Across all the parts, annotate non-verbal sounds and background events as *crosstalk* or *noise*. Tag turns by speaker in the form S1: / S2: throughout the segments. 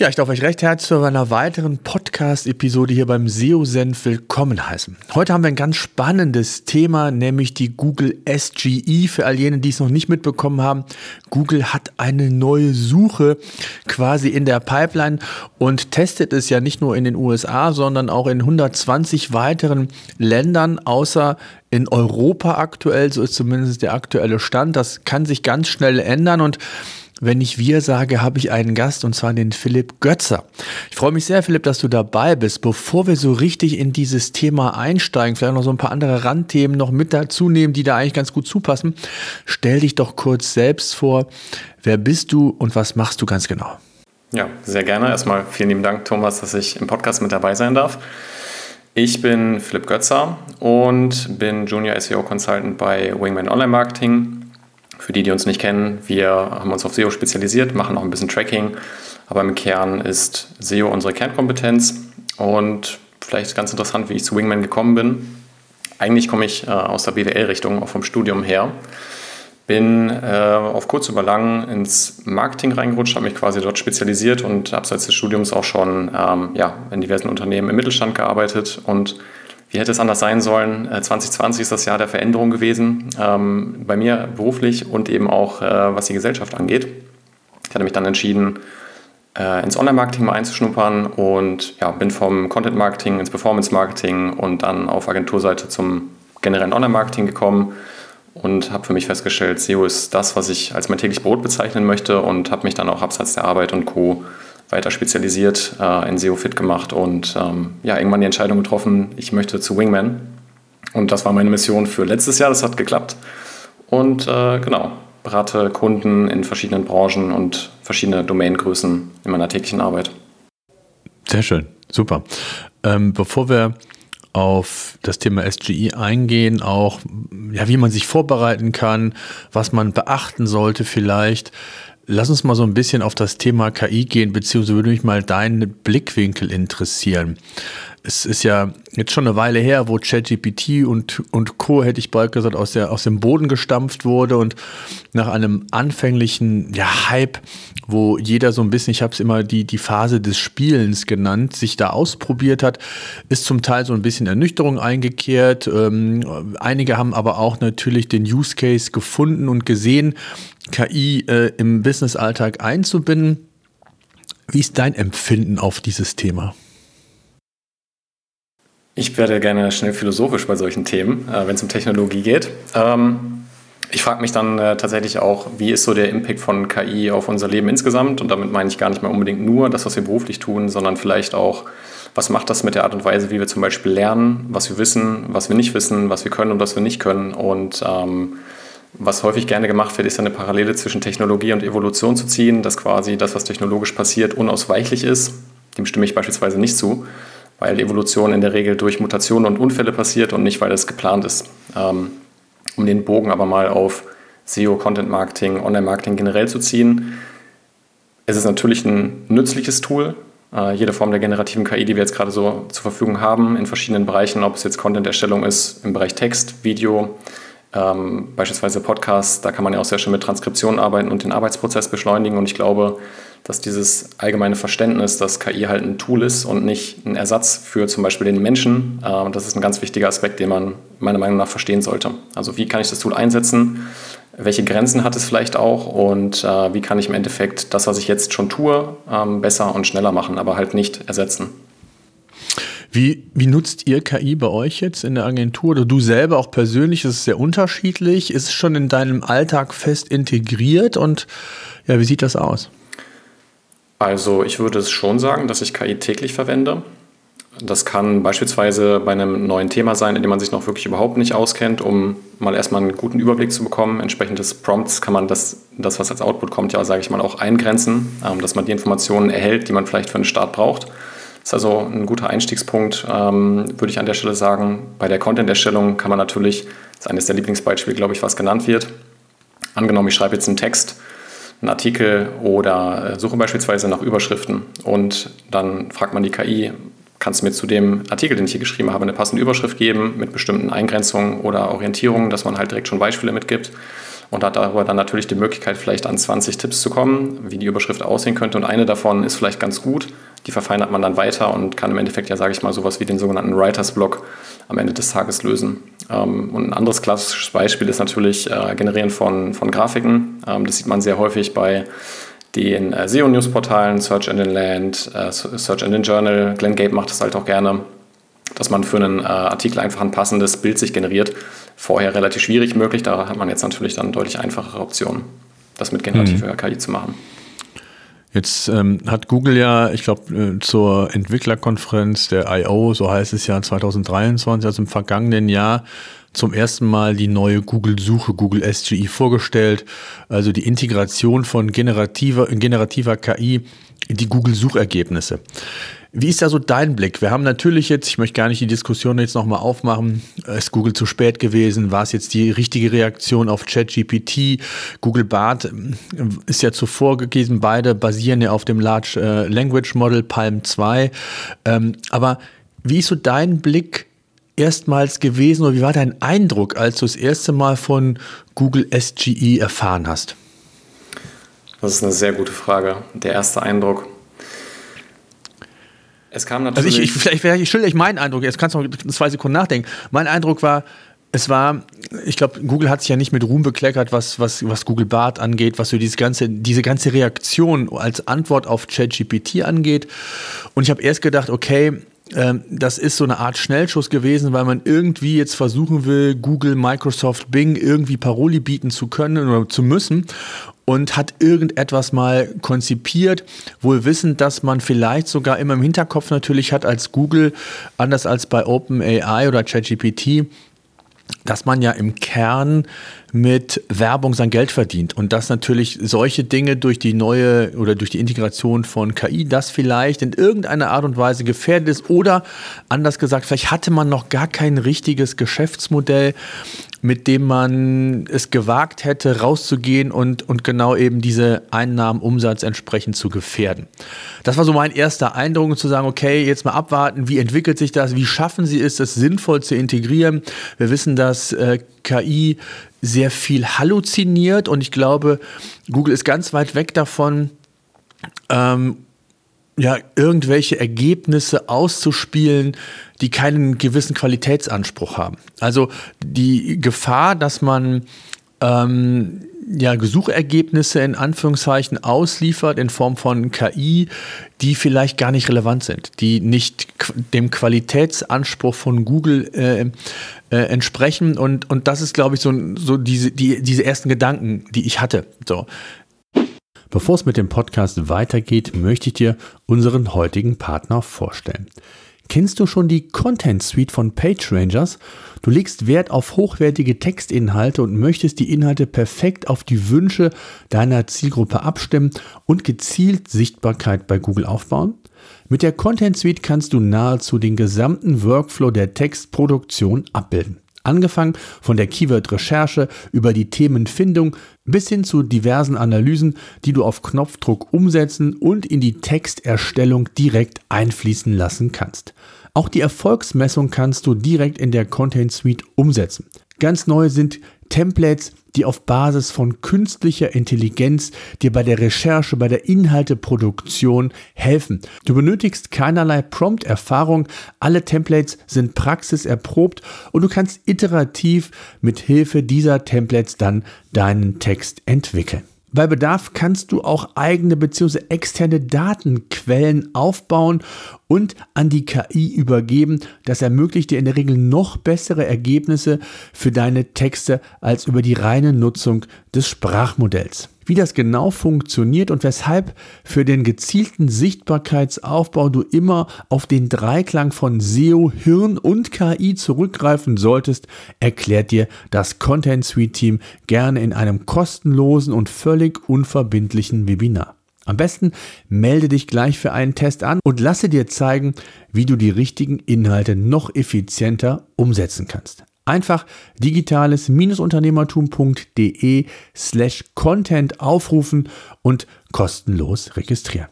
S1: Ja, ich darf euch recht herzlich zu einer weiteren Podcast-Episode hier beim SEO-Senf willkommen heißen. Heute haben wir ein ganz spannendes Thema, nämlich die Google SGE. Für all jene, die es noch nicht mitbekommen haben, Google hat eine neue Suche quasi in der Pipeline und testet es ja nicht nur in den USA, sondern auch in 120 weiteren Ländern, außer in Europa aktuell. So ist zumindest der aktuelle Stand. Das kann sich ganz schnell ändern und wenn ich wir sage, habe ich einen Gast und zwar den Philipp Götzer. Ich freue mich sehr, Philipp, dass du dabei bist. Bevor wir so richtig in dieses Thema einsteigen, vielleicht noch so ein paar andere Randthemen noch mit dazu nehmen, die da eigentlich ganz gut zupassen, stell dich doch kurz selbst vor. Wer bist du und was machst du ganz genau?
S2: Ja, sehr gerne. Erstmal vielen lieben Dank, Thomas, dass ich im Podcast mit dabei sein darf. Ich bin Philipp Götzer und bin Junior SEO Consultant bei Wingman Online Marketing für die, die uns nicht kennen, wir haben uns auf SEO spezialisiert, machen auch ein bisschen Tracking, aber im Kern ist SEO unsere Kernkompetenz und vielleicht ganz interessant, wie ich zu Wingman gekommen bin. Eigentlich komme ich äh, aus der BWL-Richtung, auch vom Studium her. Bin äh, auf kurz über lang ins Marketing reingerutscht, habe mich quasi dort spezialisiert und abseits des Studiums auch schon ähm, ja, in diversen Unternehmen im Mittelstand gearbeitet und wie hätte es anders sein sollen? 2020 äh, ist das Jahr der Veränderung gewesen, ähm, bei mir beruflich und eben auch äh, was die Gesellschaft angeht. Ich hatte mich dann entschieden, äh, ins Online-Marketing mal einzuschnuppern und ja, bin vom Content-Marketing ins Performance-Marketing und dann auf Agenturseite zum generellen Online-Marketing gekommen und habe für mich festgestellt, SEO ist das, was ich als mein täglich Brot bezeichnen möchte und habe mich dann auch abseits der Arbeit und Co weiter spezialisiert, äh, in SEO fit gemacht und ähm, ja, irgendwann die Entscheidung getroffen, ich möchte zu Wingman. Und das war meine Mission für letztes Jahr, das hat geklappt. Und äh, genau, berate Kunden in verschiedenen Branchen und verschiedene Domaingrößen in meiner täglichen Arbeit.
S1: Sehr schön, super. Ähm, bevor wir auf das Thema SGI eingehen, auch ja, wie man sich vorbereiten kann, was man beachten sollte vielleicht. Lass uns mal so ein bisschen auf das Thema KI gehen, beziehungsweise würde mich mal deinen Blickwinkel interessieren. Es ist ja jetzt schon eine Weile her, wo ChatGPT und, und Co., hätte ich bald gesagt, aus, der, aus dem Boden gestampft wurde und nach einem anfänglichen ja, Hype, wo jeder so ein bisschen, ich habe es immer die, die Phase des Spielens genannt, sich da ausprobiert hat, ist zum Teil so ein bisschen Ernüchterung eingekehrt. Ähm, einige haben aber auch natürlich den Use Case gefunden und gesehen, KI äh, im Business-Alltag einzubinden. Wie ist dein Empfinden auf dieses Thema?
S2: Ich werde gerne schnell philosophisch bei solchen Themen, äh, wenn es um Technologie geht. Ähm, ich frage mich dann äh, tatsächlich auch, wie ist so der Impact von KI auf unser Leben insgesamt? Und damit meine ich gar nicht mehr unbedingt nur das, was wir beruflich tun, sondern vielleicht auch, was macht das mit der Art und Weise, wie wir zum Beispiel lernen, was wir wissen, was wir nicht wissen, was wir können und was wir nicht können. Und ähm, was häufig gerne gemacht wird, ist eine Parallele zwischen Technologie und Evolution zu ziehen, dass quasi das, was technologisch passiert, unausweichlich ist. Dem stimme ich beispielsweise nicht zu, weil Evolution in der Regel durch Mutationen und Unfälle passiert und nicht, weil es geplant ist. Ähm, um den Bogen aber mal auf SEO, Content Marketing, Online Marketing generell zu ziehen. Es ist natürlich ein nützliches Tool. Äh, jede Form der generativen KI, die wir jetzt gerade so zur Verfügung haben, in verschiedenen Bereichen, ob es jetzt Content-Erstellung ist, im Bereich Text, Video, ähm, beispielsweise Podcasts, da kann man ja auch sehr schön mit Transkription arbeiten und den Arbeitsprozess beschleunigen. Und ich glaube, dass dieses allgemeine Verständnis, dass KI halt ein Tool ist und nicht ein Ersatz für zum Beispiel den Menschen, äh, das ist ein ganz wichtiger Aspekt, den man meiner Meinung nach verstehen sollte. Also wie kann ich das Tool einsetzen? Welche Grenzen hat es vielleicht auch? Und äh, wie kann ich im Endeffekt das, was ich jetzt schon tue, ähm, besser und schneller machen, aber halt nicht ersetzen?
S1: Wie, wie nutzt ihr KI bei euch jetzt in der Agentur oder du selber auch persönlich? Ist es sehr unterschiedlich? Ist es schon in deinem Alltag fest integriert und ja, wie sieht das aus?
S2: Also ich würde es schon sagen, dass ich KI täglich verwende. Das kann beispielsweise bei einem neuen Thema sein, in dem man sich noch wirklich überhaupt nicht auskennt, um mal erstmal einen guten Überblick zu bekommen. Entsprechend des Prompts kann man das, das was als Output kommt, ja, sage ich mal, auch eingrenzen, ähm, dass man die Informationen erhält, die man vielleicht für einen Start braucht. Das ist also ein guter Einstiegspunkt, ähm, würde ich an der Stelle sagen. Bei der Content-Erstellung kann man natürlich Das ist eines der Lieblingsbeispiele, glaube ich, was genannt wird. Angenommen, ich schreibe jetzt einen Text, einen Artikel oder äh, suche beispielsweise nach Überschriften und dann fragt man die KI, kannst du mir zu dem Artikel, den ich hier geschrieben habe, eine passende Überschrift geben mit bestimmten Eingrenzungen oder Orientierungen, dass man halt direkt schon Beispiele mitgibt und hat darüber dann natürlich die Möglichkeit, vielleicht an 20 Tipps zu kommen, wie die Überschrift aussehen könnte. Und eine davon ist vielleicht ganz gut, die verfeinert man dann weiter und kann im Endeffekt ja, sage ich mal, sowas wie den sogenannten Writers Block am Ende des Tages lösen. Ähm, und ein anderes klassisches Beispiel ist natürlich äh, Generieren von, von Grafiken. Ähm, das sieht man sehr häufig bei den äh, SEO-News-Portalen, Search Engine Land, äh, Search Engine Journal. Glenn Gabe macht das halt auch gerne, dass man für einen Artikel einfach ein passendes Bild sich generiert. Vorher relativ schwierig möglich, da hat man jetzt natürlich dann deutlich einfachere Optionen, das mit generativer mhm. KI zu machen.
S1: Jetzt ähm, hat Google ja, ich glaube, äh, zur Entwicklerkonferenz der I.O., so heißt es ja 2023, also im vergangenen Jahr, zum ersten Mal die neue Google-Suche, Google SGI, vorgestellt. Also die Integration von generativer, generativer KI in die Google-Suchergebnisse. Wie ist da so dein Blick? Wir haben natürlich jetzt, ich möchte gar nicht die Diskussion jetzt nochmal aufmachen, ist Google zu spät gewesen? War es jetzt die richtige Reaktion auf ChatGPT? Google Bart ähm, ist ja zuvor gegeben, beide basieren ja auf dem Large äh, Language Model Palm 2. Ähm, aber wie ist so dein Blick erstmals gewesen oder wie war dein Eindruck, als du das erste Mal von Google SGE erfahren hast?
S2: Das ist eine sehr gute Frage. Der erste Eindruck.
S1: Es kam natürlich. Also ich, ich, vielleicht, vielleicht schilder ich meinen Eindruck, jetzt kannst du noch zwei Sekunden nachdenken. Mein Eindruck war, es war, ich glaube, Google hat sich ja nicht mit Ruhm bekleckert, was, was, was Google Bart angeht, was so dieses ganze, diese ganze Reaktion als Antwort auf ChatGPT angeht. Und ich habe erst gedacht, okay, ähm, das ist so eine Art Schnellschuss gewesen, weil man irgendwie jetzt versuchen will, Google, Microsoft, Bing irgendwie Paroli bieten zu können oder zu müssen und hat irgendetwas mal konzipiert, wohl wissend, dass man vielleicht sogar immer im Hinterkopf natürlich hat als Google, anders als bei OpenAI oder ChatGPT, dass man ja im Kern mit Werbung sein Geld verdient und dass natürlich solche Dinge durch die neue oder durch die Integration von KI das vielleicht in irgendeiner Art und Weise gefährdet ist oder anders gesagt, vielleicht hatte man noch gar kein richtiges Geschäftsmodell, mit dem man es gewagt hätte, rauszugehen und, und genau eben diese Einnahmen, Umsatz entsprechend zu gefährden. Das war so mein erster Eindruck, zu sagen, okay, jetzt mal abwarten, wie entwickelt sich das, wie schaffen sie es, das sinnvoll zu integrieren. Wir wissen, dass äh, KI sehr viel halluziniert und ich glaube, Google ist ganz weit weg davon, ähm, ja, irgendwelche Ergebnisse auszuspielen, die keinen gewissen Qualitätsanspruch haben. Also die Gefahr, dass man ähm, ja, Gesuchergebnisse in Anführungszeichen ausliefert in Form von KI, die vielleicht gar nicht relevant sind, die nicht dem Qualitätsanspruch von Google äh, äh, entsprechen. Und, und das ist, glaube ich, so, so diese, die, diese ersten Gedanken, die ich hatte. So. Bevor es mit dem Podcast weitergeht, möchte ich dir unseren heutigen Partner vorstellen. Kennst du schon die Content Suite von PageRangers? Du legst Wert auf hochwertige Textinhalte und möchtest die Inhalte perfekt auf die Wünsche deiner Zielgruppe abstimmen und gezielt Sichtbarkeit bei Google aufbauen? Mit der Content Suite kannst du nahezu den gesamten Workflow der Textproduktion abbilden. Angefangen von der Keyword-Recherche über die Themenfindung bis hin zu diversen Analysen, die du auf Knopfdruck umsetzen und in die Texterstellung direkt einfließen lassen kannst. Auch die Erfolgsmessung kannst du direkt in der Content Suite umsetzen. Ganz neu sind Templates, die auf Basis von künstlicher Intelligenz dir bei der Recherche, bei der Inhalteproduktion helfen. Du benötigst keinerlei Prompt-Erfahrung, alle Templates sind praxiserprobt und du kannst iterativ mit Hilfe dieser Templates dann deinen Text entwickeln. Bei Bedarf kannst du auch eigene bzw. externe Datenquellen aufbauen und an die KI übergeben. Das ermöglicht dir in der Regel noch bessere Ergebnisse für deine Texte als über die reine Nutzung des Sprachmodells wie das genau funktioniert und weshalb für den gezielten Sichtbarkeitsaufbau du immer auf den Dreiklang von SEO, Hirn und KI zurückgreifen solltest, erklärt dir das Content Suite Team gerne in einem kostenlosen und völlig unverbindlichen Webinar. Am besten melde dich gleich für einen Test an und lasse dir zeigen, wie du die richtigen Inhalte noch effizienter umsetzen kannst. Einfach digitales-unternehmertum.de slash Content aufrufen und kostenlos registrieren.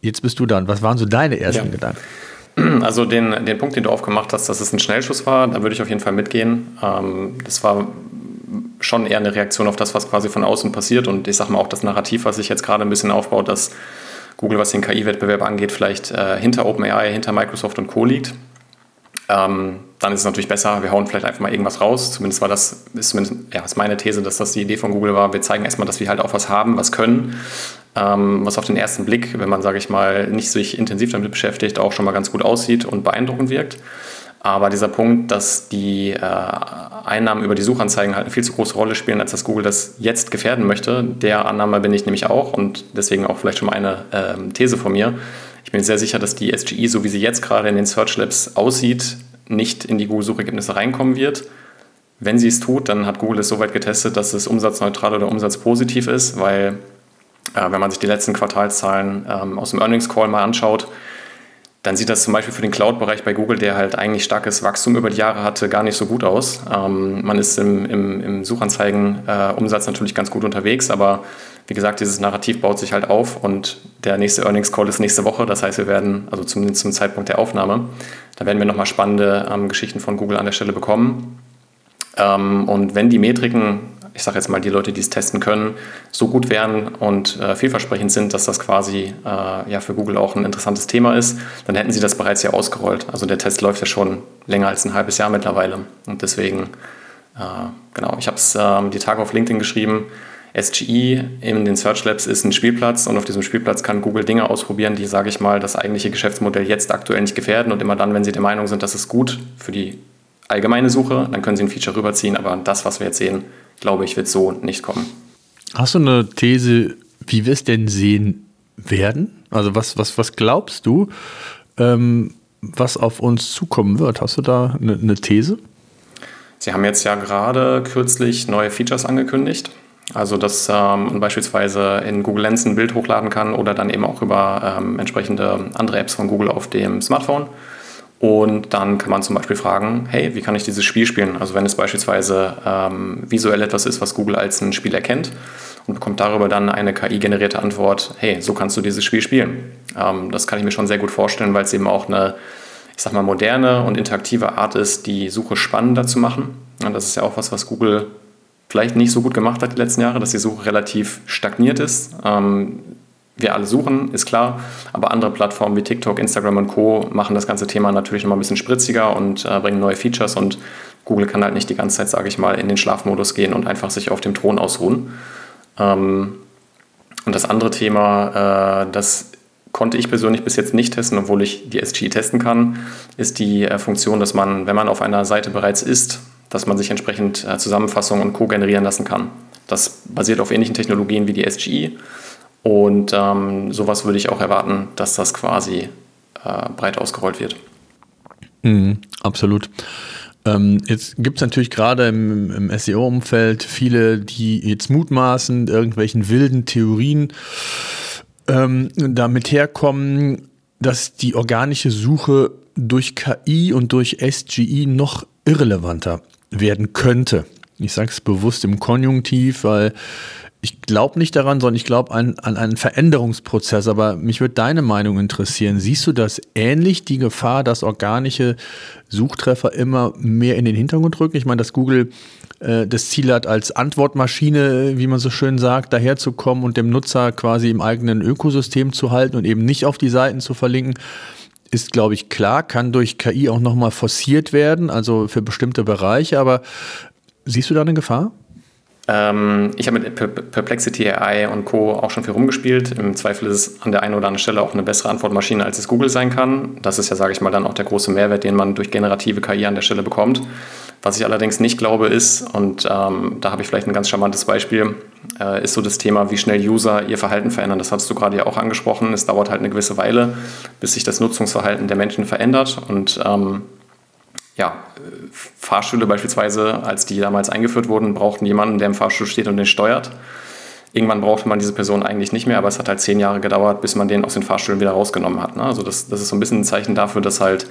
S1: Jetzt bist du dann. Was waren so deine ersten ja. Gedanken? *clears throat*
S2: Also den, den Punkt, den du aufgemacht hast, dass es ein Schnellschuss war, da würde ich auf jeden Fall mitgehen. Ähm, das war schon eher eine Reaktion auf das, was quasi von außen passiert. Und ich sage mal auch das Narrativ, was sich jetzt gerade ein bisschen aufbaut, dass Google, was den KI-Wettbewerb angeht, vielleicht äh, hinter OpenAI, hinter Microsoft und Co. liegt. Ähm, dann ist es natürlich besser, wir hauen vielleicht einfach mal irgendwas raus. Zumindest war das, ist zumindest, ja, ist meine These, dass das die Idee von Google war. Wir zeigen erstmal, dass wir halt auch was haben, was können, ähm, was auf den ersten Blick, wenn man, sage ich mal, nicht sich intensiv damit beschäftigt, auch schon mal ganz gut aussieht und beeindruckend wirkt. Aber dieser Punkt, dass die äh, Einnahmen über die Suchanzeigen halt eine viel zu große Rolle spielen, als dass Google das jetzt gefährden möchte, der Annahme bin ich nämlich auch und deswegen auch vielleicht schon mal eine äh, These von mir. Ich bin sehr sicher, dass die SGI, so wie sie jetzt gerade in den Search Labs aussieht, nicht in die Google-Suchergebnisse reinkommen wird. Wenn sie es tut, dann hat Google es so weit getestet, dass es umsatzneutral oder umsatzpositiv ist, weil äh, wenn man sich die letzten Quartalszahlen ähm, aus dem Earnings Call mal anschaut, dann sieht das zum Beispiel für den Cloud-Bereich bei Google, der halt eigentlich starkes Wachstum über die Jahre hatte, gar nicht so gut aus. Ähm, man ist im, im, im Suchanzeigen-Umsatz äh, natürlich ganz gut unterwegs, aber wie gesagt, dieses Narrativ baut sich halt auf und der nächste Earnings Call ist nächste Woche. Das heißt, wir werden, also zumindest zum Zeitpunkt der Aufnahme, da werden wir nochmal spannende ähm, Geschichten von Google an der Stelle bekommen. Ähm, und wenn die Metriken ich sage jetzt mal, die Leute, die es testen können, so gut wären und äh, vielversprechend sind, dass das quasi äh, ja für Google auch ein interessantes Thema ist, dann hätten sie das bereits ja ausgerollt. Also der Test läuft ja schon länger als ein halbes Jahr mittlerweile. Und deswegen, äh, genau, ich habe es ähm, die Tage auf LinkedIn geschrieben. SGE in den Search Labs ist ein Spielplatz und auf diesem Spielplatz kann Google Dinge ausprobieren, die, sage ich mal, das eigentliche Geschäftsmodell jetzt aktuell nicht gefährden. Und immer dann, wenn sie der Meinung sind, dass es gut für die allgemeine Suche, dann können sie ein Feature rüberziehen. Aber das, was wir jetzt sehen, glaube ich, wird so nicht kommen.
S1: Hast du eine These, wie wir es denn sehen werden? Also was, was, was glaubst du, ähm, was auf uns zukommen wird? Hast du da eine, eine These?
S2: Sie haben jetzt ja gerade kürzlich neue Features angekündigt. Also, dass ähm, man beispielsweise in Google Lens ein Bild hochladen kann oder dann eben auch über ähm, entsprechende andere Apps von Google auf dem Smartphone. Und dann kann man zum Beispiel fragen, hey, wie kann ich dieses Spiel spielen? Also wenn es beispielsweise ähm, visuell etwas ist, was Google als ein Spiel erkennt und bekommt darüber dann eine KI-generierte Antwort, hey, so kannst du dieses Spiel spielen. Ähm, das kann ich mir schon sehr gut vorstellen, weil es eben auch eine, ich sag mal, moderne und interaktive Art ist, die Suche spannender zu machen. Und das ist ja auch was, was Google vielleicht nicht so gut gemacht hat die letzten Jahre, dass die Suche relativ stagniert ist. Ähm, wir alle suchen, ist klar. Aber andere Plattformen wie TikTok, Instagram und Co. machen das ganze Thema natürlich noch mal ein bisschen spritziger und äh, bringen neue Features. Und Google kann halt nicht die ganze Zeit, sage ich mal, in den Schlafmodus gehen und einfach sich auf dem Thron ausruhen. Ähm, und das andere Thema, äh, das konnte ich persönlich bis jetzt nicht testen, obwohl ich die SG testen kann, ist die äh, Funktion, dass man, wenn man auf einer Seite bereits ist, dass man sich entsprechend äh, Zusammenfassungen und Co. generieren lassen kann. Das basiert auf ähnlichen Technologien wie die SGI und ähm, sowas würde ich auch erwarten, dass das quasi äh, breit ausgerollt wird.
S1: Mhm, absolut. Ähm, jetzt gibt es natürlich gerade im, im SEO-Umfeld viele, die jetzt mutmaßend irgendwelchen wilden Theorien ähm, damit herkommen, dass die organische Suche durch KI und durch SGI noch irrelevanter werden könnte. Ich sage es bewusst im Konjunktiv, weil ich glaube nicht daran, sondern ich glaube an, an einen Veränderungsprozess. Aber mich würde deine Meinung interessieren. Siehst du das ähnlich, die Gefahr, dass organische Suchtreffer immer mehr in den Hintergrund rücken? Ich meine, dass Google äh, das Ziel hat, als Antwortmaschine, wie man so schön sagt, daherzukommen und dem Nutzer quasi im eigenen Ökosystem zu halten und eben nicht auf die Seiten zu verlinken ist, glaube ich, klar, kann durch KI auch nochmal forciert werden, also für bestimmte Bereiche. Aber siehst du da eine Gefahr?
S2: Ähm, ich habe mit Perplexity AI und Co. auch schon viel rumgespielt. Im Zweifel ist es an der einen oder anderen Stelle auch eine bessere Antwortmaschine, als es Google sein kann. Das ist ja, sage ich mal, dann auch der große Mehrwert, den man durch generative KI an der Stelle bekommt. Was ich allerdings nicht glaube ist, und ähm, da habe ich vielleicht ein ganz charmantes Beispiel, äh, ist so das Thema, wie schnell User ihr Verhalten verändern. Das hast du gerade ja auch angesprochen. Es dauert halt eine gewisse Weile, bis sich das Nutzungsverhalten der Menschen verändert. Und ähm, ja, Fahrstühle beispielsweise, als die damals eingeführt wurden, brauchten jemanden, der im Fahrstuhl steht und den steuert. Irgendwann brauchte man diese Person eigentlich nicht mehr, aber es hat halt zehn Jahre gedauert, bis man den aus den Fahrstühlen wieder rausgenommen hat. Ne? Also das, das ist so ein bisschen ein Zeichen dafür, dass halt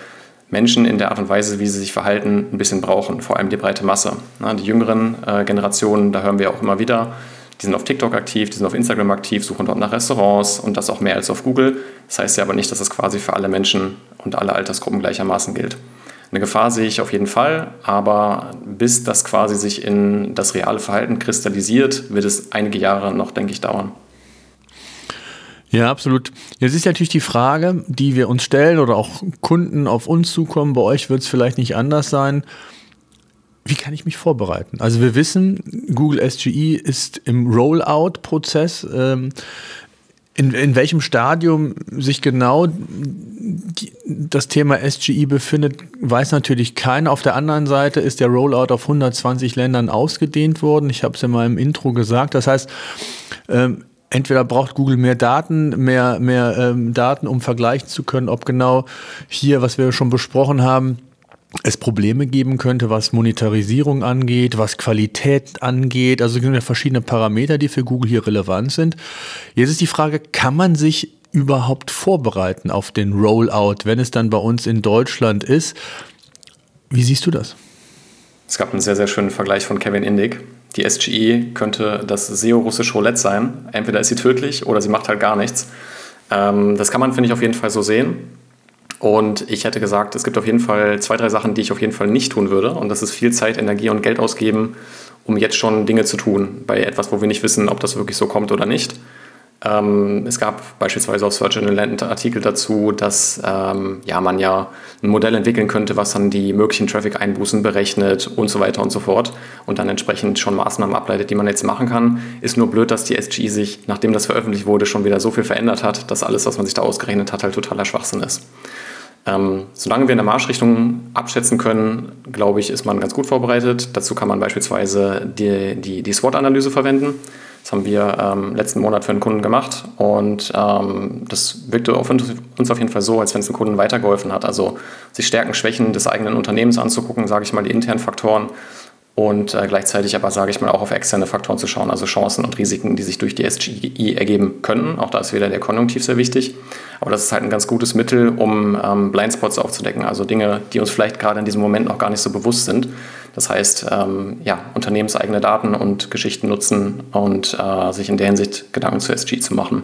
S2: Menschen in der Art und Weise, wie sie sich verhalten, ein bisschen brauchen, vor allem die breite Masse. Die jüngeren äh, Generationen, da hören wir auch immer wieder, die sind auf TikTok aktiv, die sind auf Instagram aktiv, suchen dort nach Restaurants und das auch mehr als auf Google. Das heißt ja aber nicht, dass es quasi für alle Menschen und alle Altersgruppen gleichermaßen gilt. Eine Gefahr sehe ich auf jeden Fall, aber bis das quasi sich in das reale Verhalten kristallisiert, wird es einige Jahre noch, denke ich, dauern.
S1: Ja, absolut. Jetzt ist natürlich die Frage, die wir uns stellen oder auch Kunden auf uns zukommen, bei euch wird es vielleicht nicht anders sein. Wie kann ich mich vorbereiten? Also wir wissen, Google SGE ist im Rollout-Prozess. Ähm, in, in welchem Stadium sich genau die, das Thema SGE befindet, weiß natürlich keiner. Auf der anderen Seite ist der Rollout auf 120 Ländern ausgedehnt worden. Ich habe es in meinem Intro gesagt. Das heißt, ähm, entweder braucht Google mehr Daten, mehr, mehr ähm, Daten, um vergleichen zu können, ob genau hier, was wir schon besprochen haben, es Probleme geben könnte, was Monetarisierung angeht, was Qualität angeht. Also es gibt ja verschiedene Parameter, die für Google hier relevant sind. Jetzt ist die Frage, kann man sich überhaupt vorbereiten auf den Rollout, wenn es dann bei uns in Deutschland ist? Wie siehst du das?
S2: Es gab einen sehr, sehr schönen Vergleich von Kevin Indig. Die SGE könnte das SEO-russische Roulette sein. Entweder ist sie tödlich oder sie macht halt gar nichts. Ähm, das kann man, finde ich, auf jeden Fall so sehen. Und ich hätte gesagt, es gibt auf jeden Fall zwei, drei Sachen, die ich auf jeden Fall nicht tun würde. Und das ist viel Zeit, Energie und Geld ausgeben, um jetzt schon Dinge zu tun. Bei etwas, wo wir nicht wissen, ob das wirklich so kommt oder nicht. Ähm, es gab beispielsweise auf Search Engine Land Artikel dazu, dass ähm, ja, man ja ein Modell entwickeln könnte, was dann die möglichen Traffic-Einbußen berechnet und so weiter und so fort und dann entsprechend schon Maßnahmen ableitet, die man jetzt machen kann. Ist nur blöd, dass die SGE sich, nachdem das veröffentlicht wurde, schon wieder so viel verändert hat, dass alles, was man sich da ausgerechnet hat, halt totaler Schwachsinn ist. Ähm, solange wir in der Marschrichtung abschätzen können, glaube ich, ist man ganz gut vorbereitet. Dazu kann man beispielsweise die, die, die SWOT-Analyse verwenden. Das haben wir ähm, letzten Monat für einen Kunden gemacht und ähm, das wirkte auf uns, uns auf jeden Fall so, als wenn es dem Kunden weitergeholfen hat. Also sich Stärken, Schwächen des eigenen Unternehmens anzugucken, sage ich mal, die internen Faktoren und äh, gleichzeitig aber, sage ich mal, auch auf externe Faktoren zu schauen, also Chancen und Risiken, die sich durch die SGI ergeben können. Auch da ist wieder der Konjunktiv sehr wichtig. Aber das ist halt ein ganz gutes Mittel, um ähm, Blindspots aufzudecken, also Dinge, die uns vielleicht gerade in diesem Moment noch gar nicht so bewusst sind. Das heißt, ähm, ja, unternehmenseigene Daten und Geschichten nutzen und äh, sich in der Hinsicht Gedanken zu SG zu machen.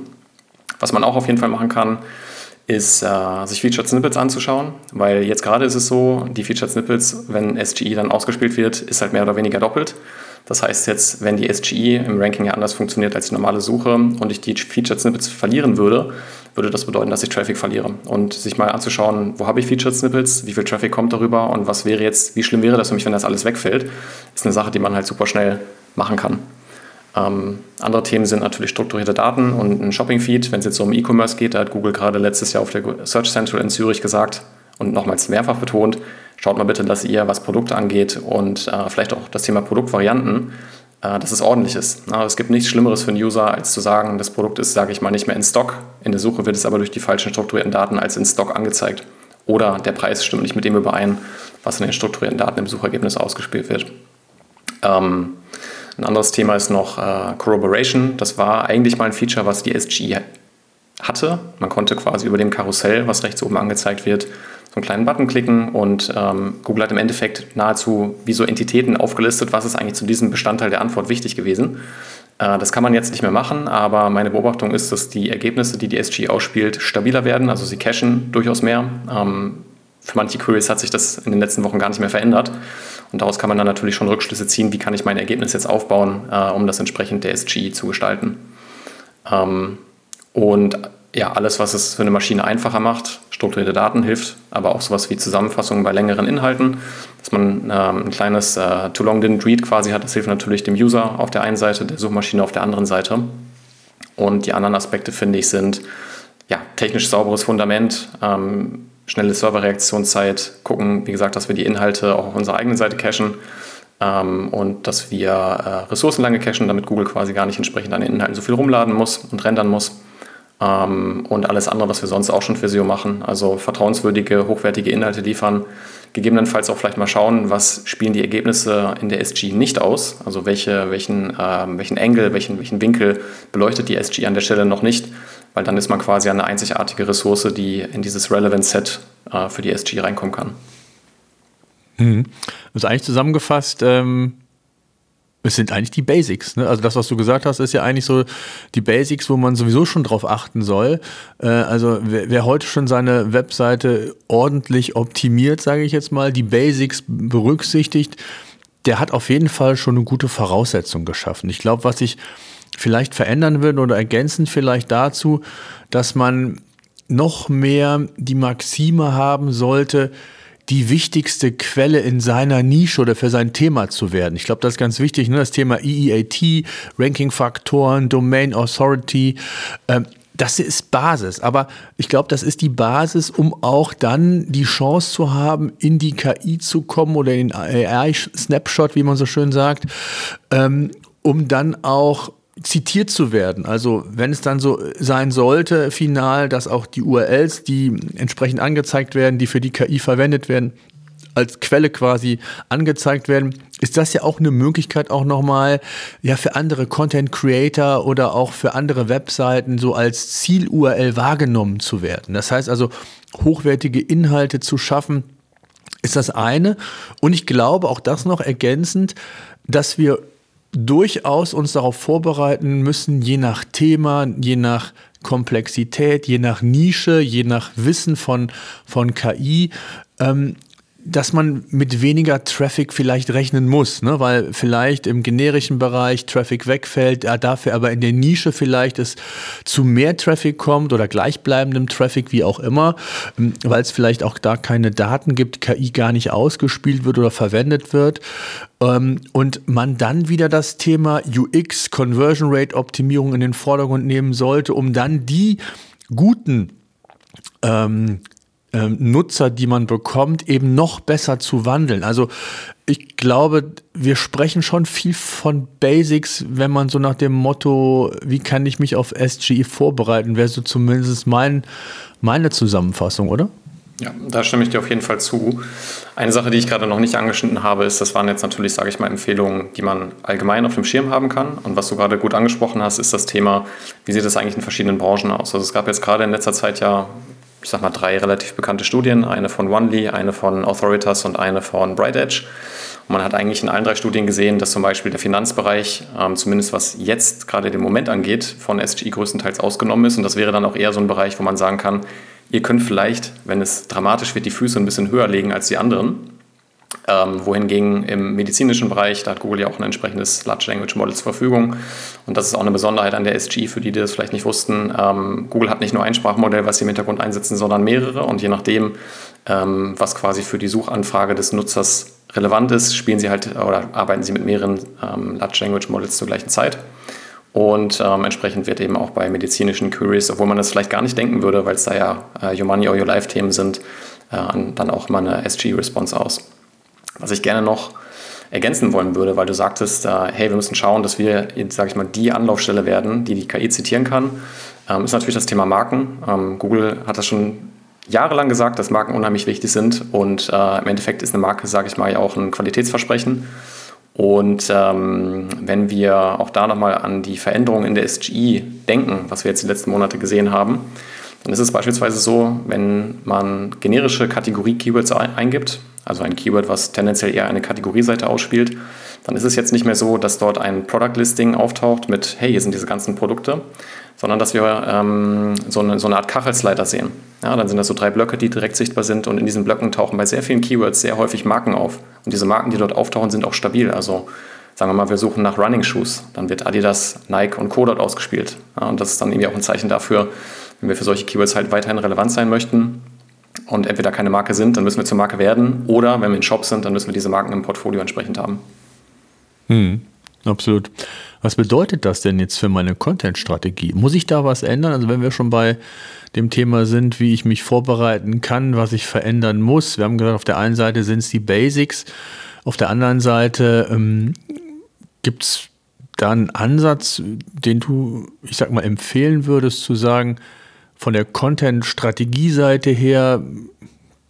S2: Was man auch auf jeden Fall machen kann, ist, äh, sich Featured Snippets anzuschauen, weil jetzt gerade ist es so, die Featured Snippets, wenn SGE dann ausgespielt wird, ist halt mehr oder weniger doppelt. Das heißt jetzt, wenn die SGE im Ranking ja anders funktioniert als die normale Suche und ich die Featured Snippets verlieren würde, würde das bedeuten, dass ich Traffic verliere. Und sich mal anzuschauen, wo habe ich Featured Snippets, wie viel Traffic kommt darüber und was wäre jetzt, wie schlimm wäre das für mich, wenn das alles wegfällt, ist eine Sache, die man halt super schnell machen kann. Ähm, andere Themen sind natürlich strukturierte Daten und ein Shopping-Feed. Wenn es jetzt so um E-Commerce geht, da hat Google gerade letztes Jahr auf der Search Central in Zürich gesagt und nochmals mehrfach betont, schaut mal bitte, dass ihr, was Produkte angeht und äh, vielleicht auch das Thema Produktvarianten, äh, dass es ordentlich ist. Na, es gibt nichts Schlimmeres für einen User, als zu sagen, das Produkt ist, sage ich mal, nicht mehr in Stock. In der Suche wird es aber durch die falschen strukturierten Daten als in Stock angezeigt. Oder der Preis stimmt nicht mit dem überein, was in den strukturierten Daten im Suchergebnis ausgespielt wird. Ähm, ein anderes Thema ist noch äh, Corroboration. Das war eigentlich mal ein Feature, was die SGE hatte. Man konnte quasi über dem Karussell, was rechts oben angezeigt wird, so einen kleinen Button klicken und ähm, Google hat im Endeffekt nahezu wie so Entitäten aufgelistet, was ist eigentlich zu diesem Bestandteil der Antwort wichtig gewesen. Äh, das kann man jetzt nicht mehr machen, aber meine Beobachtung ist, dass die Ergebnisse, die die SGE ausspielt, stabiler werden. Also sie cachen durchaus mehr. Ähm, für manche Queries hat sich das in den letzten Wochen gar nicht mehr verändert. Und daraus kann man dann natürlich schon Rückschlüsse ziehen, wie kann ich mein Ergebnis jetzt aufbauen, äh, um das entsprechend der SGE zu gestalten. Ähm, und ja, alles, was es für eine Maschine einfacher macht, strukturierte Daten hilft, aber auch sowas wie Zusammenfassungen bei längeren Inhalten, dass man ähm, ein kleines äh, Too Long Didn't Read quasi hat, das hilft natürlich dem User auf der einen Seite, der Suchmaschine auf der anderen Seite. Und die anderen Aspekte, finde ich, sind ja, technisch sauberes Fundament, ähm, schnelle Serverreaktionszeit, gucken, wie gesagt, dass wir die Inhalte auch auf unserer eigenen Seite cachen ähm, und dass wir äh, Ressourcen lange cachen, damit Google quasi gar nicht entsprechend an den Inhalten so viel rumladen muss und rendern muss. Ähm, und alles andere, was wir sonst auch schon für SEO machen, also vertrauenswürdige, hochwertige Inhalte liefern, gegebenenfalls auch vielleicht mal schauen, was spielen die Ergebnisse in der SG nicht aus, also welche, welchen, ähm, welchen Angle, welchen, welchen Winkel beleuchtet die SG an der Stelle noch nicht weil dann ist man quasi eine einzigartige Ressource, die in dieses Relevant Set äh, für die SG reinkommen kann.
S1: Mhm. Also eigentlich zusammengefasst, ähm, es sind eigentlich die Basics. Ne? Also das, was du gesagt hast, ist ja eigentlich so die Basics, wo man sowieso schon drauf achten soll. Äh, also wer, wer, heute schon seine Webseite ordentlich optimiert, sage ich jetzt mal, die Basics berücksichtigt, der hat auf jeden Fall schon eine gute Voraussetzung geschaffen. Ich glaube, was ich vielleicht verändern würde oder ergänzend vielleicht dazu, dass man noch mehr die Maxime haben sollte, die wichtigste Quelle in seiner Nische oder für sein Thema zu werden. Ich glaube, das ist ganz wichtig, ne? das Thema EEAT, Ranking-Faktoren, Domain Authority. Ähm, das ist Basis, aber ich glaube, das ist die Basis, um auch dann die Chance zu haben, in die KI zu kommen oder in den AI-Snapshot, wie man so schön sagt, ähm, um dann auch zitiert zu werden. Also wenn es dann so sein sollte, final, dass auch die URLs, die entsprechend angezeigt werden, die für die KI verwendet werden, als Quelle quasi angezeigt werden, ist das ja auch eine Möglichkeit auch nochmal ja für andere Content Creator oder auch für andere Webseiten so als Ziel-URL wahrgenommen zu werden. Das heißt also hochwertige Inhalte zu schaffen, ist das eine. Und ich glaube auch das noch ergänzend, dass wir durchaus uns darauf vorbereiten müssen, je nach Thema, je nach Komplexität, je nach Nische, je nach Wissen von, von KI, ähm, dass man mit weniger Traffic vielleicht rechnen muss, ne? weil vielleicht im generischen Bereich Traffic wegfällt, ja, dafür aber in der Nische vielleicht es zu mehr Traffic kommt oder gleichbleibendem Traffic, wie auch immer, ähm, weil es vielleicht auch da keine Daten gibt, KI gar nicht ausgespielt wird oder verwendet wird. Ähm, und man dann wieder das Thema UX, Conversion Rate Optimierung in den Vordergrund nehmen sollte, um dann die guten ähm, ähm, Nutzer, die man bekommt, eben noch besser zu wandeln. Also ich glaube, wir sprechen schon viel von Basics, wenn man so nach dem Motto, wie kann ich mich auf SGE vorbereiten, wäre so zumindest mein, meine Zusammenfassung, oder?
S2: Ja, da stimme ich dir auf jeden Fall zu. Eine Sache, die ich gerade noch nicht angeschnitten habe, ist, das waren jetzt natürlich, sage ich mal, Empfehlungen, die man allgemein auf dem Schirm haben kann. Und was du gerade gut angesprochen hast, ist das Thema, wie sieht es eigentlich in verschiedenen Branchen aus? Also es gab jetzt gerade in letzter Zeit ja ich sag mal, drei relativ bekannte Studien, eine von OneLee, eine von Authoritas und eine von BrightEdge. Und man hat eigentlich in allen drei Studien gesehen, dass zum Beispiel der Finanzbereich, ähm, zumindest was jetzt gerade den Moment angeht, von SGI größtenteils ausgenommen ist. Und das wäre dann auch eher so ein Bereich, wo man sagen kann, ihr könnt vielleicht, wenn es dramatisch wird, die Füße ein bisschen höher legen als die anderen. Ähm, wohingegen im medizinischen Bereich, da hat Google ja auch ein entsprechendes Large Language Model zur Verfügung. Und das ist auch eine Besonderheit an der SG, für die, die das vielleicht nicht wussten. Ähm, Google hat nicht nur ein Sprachmodell, was sie im Hintergrund einsetzen, sondern mehrere. Und je nachdem, ähm, was quasi für die Suchanfrage des Nutzers relevant ist, spielen sie halt oder arbeiten sie mit mehreren ähm, Large Language Models zur gleichen Zeit. Und ähm, entsprechend wird eben auch bei medizinischen Queries, obwohl man das vielleicht gar nicht denken würde, weil es da ja äh, Your Money or Your Life Themen sind, äh, dann auch immer eine SG-Response aus. Was ich gerne noch ergänzen wollen würde, weil du sagtest, äh, hey, wir müssen schauen, dass wir, sage ich mal, die Anlaufstelle werden, die die KI zitieren kann, ähm, ist natürlich das Thema Marken. Ähm, Google hat das schon jahrelang gesagt, dass Marken unheimlich wichtig sind und äh, im Endeffekt ist eine Marke, sage ich mal, ja auch ein Qualitätsversprechen. Und ähm, wenn wir auch da nochmal an die Veränderungen in der SGI denken, was wir jetzt die letzten Monate gesehen haben, dann ist es beispielsweise so, wenn man generische Kategorie-Keywords eingibt, also ein Keyword, was tendenziell eher eine Kategorieseite ausspielt, dann ist es jetzt nicht mehr so, dass dort ein Product Listing auftaucht mit, hey, hier sind diese ganzen Produkte, sondern dass wir ähm, so, eine, so eine Art Kachelslider sehen. Ja, dann sind das so drei Blöcke, die direkt sichtbar sind und in diesen Blöcken tauchen bei sehr vielen Keywords sehr häufig Marken auf. Und diese Marken, die dort auftauchen, sind auch stabil. Also sagen wir mal, wir suchen nach Running Shoes, dann wird Adidas, Nike und Co. dort ausgespielt. Ja, und das ist dann irgendwie auch ein Zeichen dafür, wenn wir für solche Keywords halt weiterhin relevant sein möchten, und entweder keine Marke sind, dann müssen wir zur Marke werden, oder wenn wir in Shop sind, dann müssen wir diese Marken im Portfolio entsprechend haben.
S1: Hm, absolut. Was bedeutet das denn jetzt für meine Content-Strategie? Muss ich da was ändern? Also wenn wir schon bei dem Thema sind, wie ich mich vorbereiten kann, was ich verändern muss. Wir haben gesagt, auf der einen Seite sind es die Basics, auf der anderen Seite ähm, gibt es da einen Ansatz, den du, ich sag mal, empfehlen würdest, zu sagen, von der Content-Strategie-Seite her,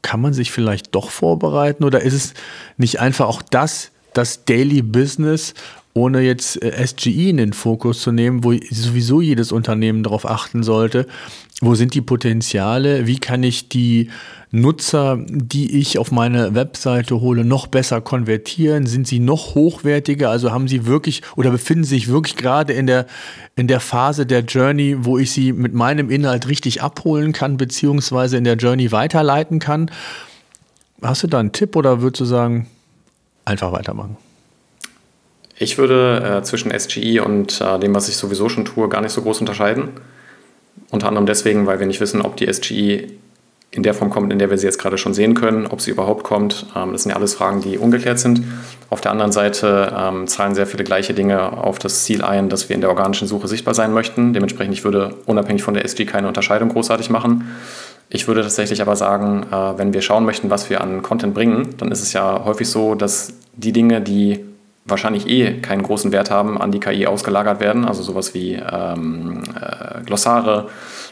S1: kann man sich vielleicht doch vorbereiten? Oder ist es nicht einfach auch das, das Daily Business ohne jetzt äh, SGI in den Fokus zu nehmen, wo sowieso jedes Unternehmen darauf achten sollte, wo sind die Potenziale, wie kann ich die Nutzer, die ich auf meine Webseite hole, noch besser konvertieren? Sind sie noch hochwertiger? Also haben sie wirklich oder befinden sich wirklich gerade in der, in der Phase der Journey, wo ich sie mit meinem Inhalt richtig abholen kann, beziehungsweise in der Journey weiterleiten kann? Hast du da einen Tipp oder würdest du sagen, einfach weitermachen?
S2: Ich würde äh, zwischen SGI und äh, dem, was ich sowieso schon tue, gar nicht so groß unterscheiden. Unter anderem deswegen, weil wir nicht wissen, ob die SGI in der Form kommt, in der wir sie jetzt gerade schon sehen können, ob sie überhaupt kommt. Ähm, das sind ja alles Fragen, die ungeklärt sind. Auf der anderen Seite ähm, zahlen sehr viele gleiche Dinge auf das Ziel ein, dass wir in der organischen Suche sichtbar sein möchten. Dementsprechend, ich würde unabhängig von der SG keine Unterscheidung großartig machen. Ich würde tatsächlich aber sagen, äh, wenn wir schauen möchten, was wir an Content bringen, dann ist es ja häufig so, dass die Dinge, die wahrscheinlich eh keinen großen Wert haben, an die KI ausgelagert werden. Also sowas wie ähm, äh, Glossare,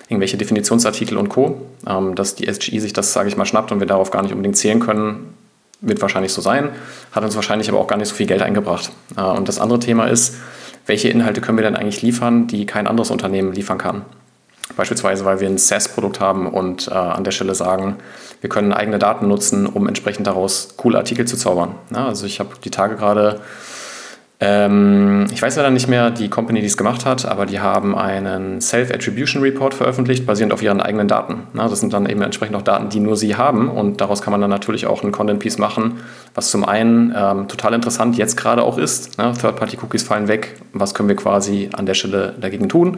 S2: irgendwelche Definitionsartikel und Co. Ähm, dass die SGI sich das, sage ich mal, schnappt und wir darauf gar nicht unbedingt zählen können, wird wahrscheinlich so sein, hat uns wahrscheinlich aber auch gar nicht so viel Geld eingebracht. Äh, und das andere Thema ist, welche Inhalte können wir denn eigentlich liefern, die kein anderes Unternehmen liefern kann? Beispielsweise, weil wir ein SaaS-Produkt haben und äh, an der Stelle sagen, wir können eigene Daten nutzen, um entsprechend daraus coole Artikel zu zaubern. Ja, also ich habe die Tage gerade ähm, ich weiß leider nicht mehr die Company, die es gemacht hat, aber die haben einen Self-Attribution Report veröffentlicht, basierend auf ihren eigenen Daten. Na, das sind dann eben entsprechend auch Daten, die nur sie haben und daraus kann man dann natürlich auch ein Content-Piece machen, was zum einen ähm, total interessant jetzt gerade auch ist. Third-Party-Cookies fallen weg, was können wir quasi an der Stelle dagegen tun?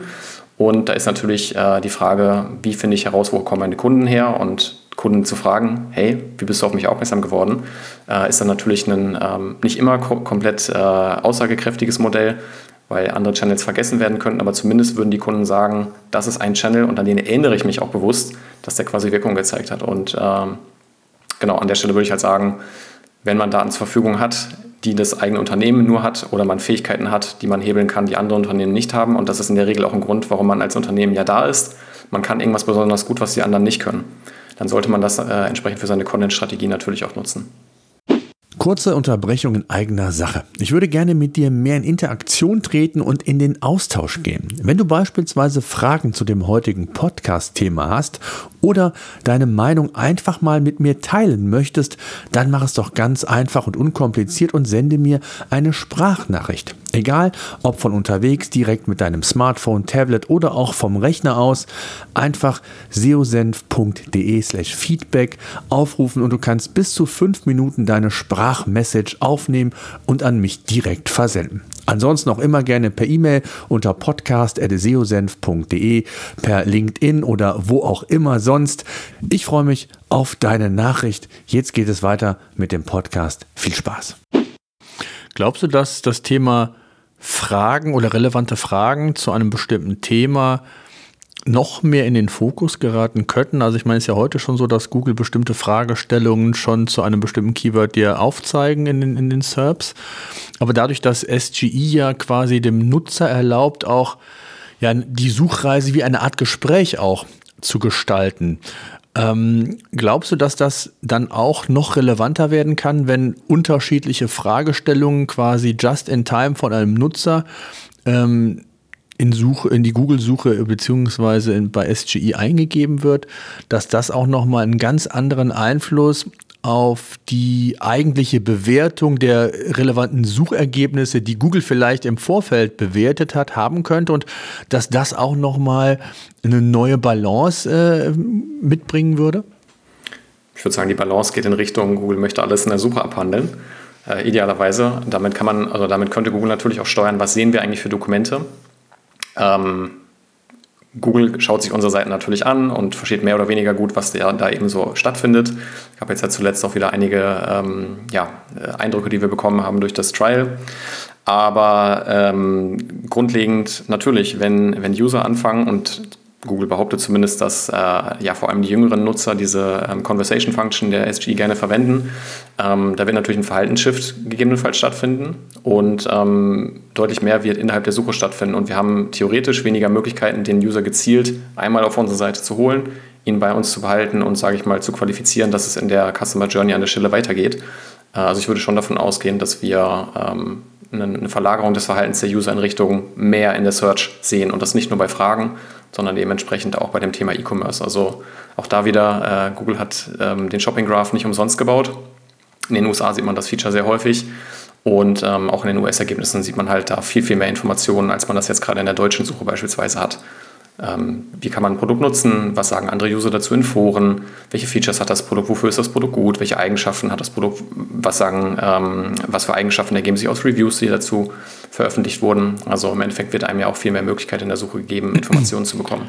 S2: Und da ist natürlich äh, die Frage, wie finde ich heraus, wo kommen meine Kunden her? Und Kunden zu fragen, hey, wie bist du auf mich aufmerksam geworden, äh, ist dann natürlich ein ähm, nicht immer kom komplett äh, aussagekräftiges Modell, weil andere Channels vergessen werden könnten, aber zumindest würden die Kunden sagen, das ist ein Channel und an den erinnere ich mich auch bewusst, dass der quasi Wirkung gezeigt hat. Und ähm, genau an der Stelle würde ich halt sagen, wenn man Daten zur Verfügung hat, die das eigene Unternehmen nur hat oder man Fähigkeiten hat, die man hebeln kann, die andere Unternehmen nicht haben. Und das ist in der Regel auch ein Grund, warum man als Unternehmen ja da ist. Man kann irgendwas besonders gut, was die anderen nicht können dann sollte man das äh, entsprechend für seine Content-Strategie natürlich auch nutzen.
S1: Kurze Unterbrechung in eigener Sache. Ich würde gerne mit dir mehr in Interaktion treten und in den Austausch gehen. Wenn du beispielsweise Fragen zu dem heutigen Podcast-Thema hast oder deine Meinung einfach mal mit mir teilen möchtest, dann mach es doch ganz einfach und unkompliziert und sende mir eine Sprachnachricht. Egal, ob von unterwegs, direkt mit deinem Smartphone, Tablet oder auch vom Rechner aus, einfach seosenf.de slash Feedback aufrufen und du kannst bis zu fünf Minuten deine Sprachmessage aufnehmen und an mich direkt versenden. Ansonsten auch immer gerne per E-Mail unter podcast.seosenf.de, per LinkedIn oder wo auch immer sonst. Ich freue mich auf deine Nachricht. Jetzt geht es weiter mit dem Podcast. Viel Spaß. Glaubst du, dass das Thema Fragen oder relevante Fragen zu einem bestimmten Thema noch mehr in den Fokus geraten könnten. Also ich meine, es ist ja heute schon so, dass Google bestimmte Fragestellungen schon zu einem bestimmten Keyword dir aufzeigen in den, in den SERPs. Aber dadurch, dass SGI ja quasi dem Nutzer erlaubt, auch ja, die Suchreise wie eine Art Gespräch auch zu gestalten, ähm, glaubst du, dass das dann auch noch relevanter werden kann, wenn unterschiedliche Fragestellungen quasi just in time von einem Nutzer ähm, in, Suche, in die Google-Suche beziehungsweise bei SGI eingegeben wird, dass das auch nochmal einen ganz anderen Einfluss auf die eigentliche Bewertung der relevanten Suchergebnisse, die Google vielleicht im Vorfeld bewertet hat, haben könnte und dass das auch nochmal eine neue Balance äh, mitbringen würde?
S2: Ich würde sagen, die Balance geht in Richtung, Google möchte alles in der Suche abhandeln. Äh, idealerweise. Damit kann man, also damit könnte Google natürlich auch steuern, was sehen wir eigentlich für Dokumente. Ähm, Google schaut sich unsere Seiten natürlich an und versteht mehr oder weniger gut, was da, da eben so stattfindet. Ich habe jetzt ja zuletzt auch wieder einige ähm, ja, Eindrücke, die wir bekommen haben durch das Trial. Aber ähm, grundlegend natürlich, wenn, wenn User anfangen und Google behauptet zumindest, dass äh, ja vor allem die jüngeren Nutzer diese ähm, Conversation Function der SGE gerne verwenden. Ähm, da wird natürlich ein Verhaltensshift gegebenenfalls stattfinden und ähm, deutlich mehr wird innerhalb der Suche stattfinden. Und wir haben theoretisch weniger Möglichkeiten, den User gezielt einmal auf unsere Seite zu holen, ihn bei uns zu behalten und, sage ich mal, zu qualifizieren, dass es in der Customer Journey an der Stelle weitergeht. Äh, also ich würde schon davon ausgehen, dass wir ähm, eine Verlagerung des Verhaltens der User in Richtung mehr in der Search sehen und das nicht nur bei Fragen, sondern dementsprechend auch bei dem Thema E-Commerce. Also auch da wieder, äh, Google hat ähm, den Shopping Graph nicht umsonst gebaut. In den USA sieht man das Feature sehr häufig und ähm, auch in den US-Ergebnissen sieht man halt da viel, viel mehr Informationen, als man das jetzt gerade in der deutschen Suche beispielsweise hat. Ähm, wie kann man ein Produkt nutzen? Was sagen andere User dazu in Foren? Welche Features hat das Produkt? Wofür ist das Produkt gut? Welche Eigenschaften hat das Produkt? Was sagen, ähm, was für Eigenschaften ergeben sich aus Reviews, die dazu veröffentlicht wurden? Also im Endeffekt wird einem ja auch viel mehr Möglichkeit in der Suche gegeben, *clears throat* Informationen zu bekommen.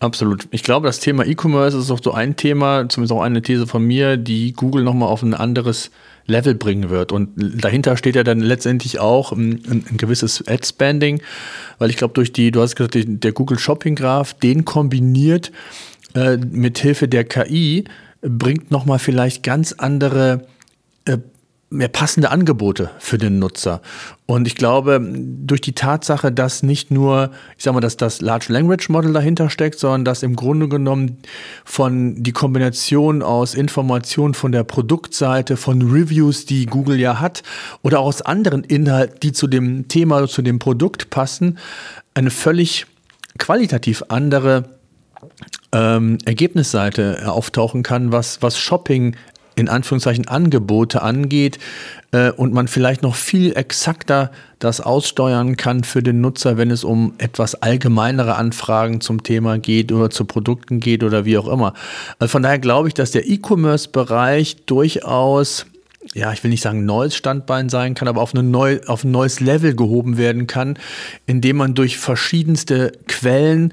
S1: Absolut. Ich glaube, das Thema E-Commerce ist auch so ein Thema, zumindest auch eine These von mir, die Google nochmal auf ein anderes Level bringen wird. Und dahinter steht ja dann letztendlich auch ein, ein gewisses Ad-Spending, weil ich glaube, durch die, du hast gesagt, der Google Shopping Graph, den kombiniert äh, mit Hilfe der KI, bringt nochmal vielleicht ganz andere äh, mehr passende Angebote für den Nutzer. Und ich glaube, durch die Tatsache, dass nicht nur, ich sage mal, dass das Large Language Model dahinter steckt, sondern dass im Grunde genommen von die Kombination aus Informationen von der Produktseite, von Reviews, die Google ja hat, oder auch aus anderen Inhalten, die zu dem Thema, zu dem Produkt passen, eine völlig qualitativ andere ähm, Ergebnisseite auftauchen kann, was, was Shopping in Anführungszeichen Angebote angeht äh, und man vielleicht noch viel exakter das aussteuern kann für den Nutzer, wenn es um etwas allgemeinere Anfragen zum Thema geht oder zu Produkten geht oder wie auch immer. Also von daher glaube ich, dass der E-Commerce-Bereich durchaus ja, ich will nicht sagen neues Standbein sein kann, aber auf, eine neu, auf ein neues Level gehoben werden kann, indem man durch verschiedenste Quellen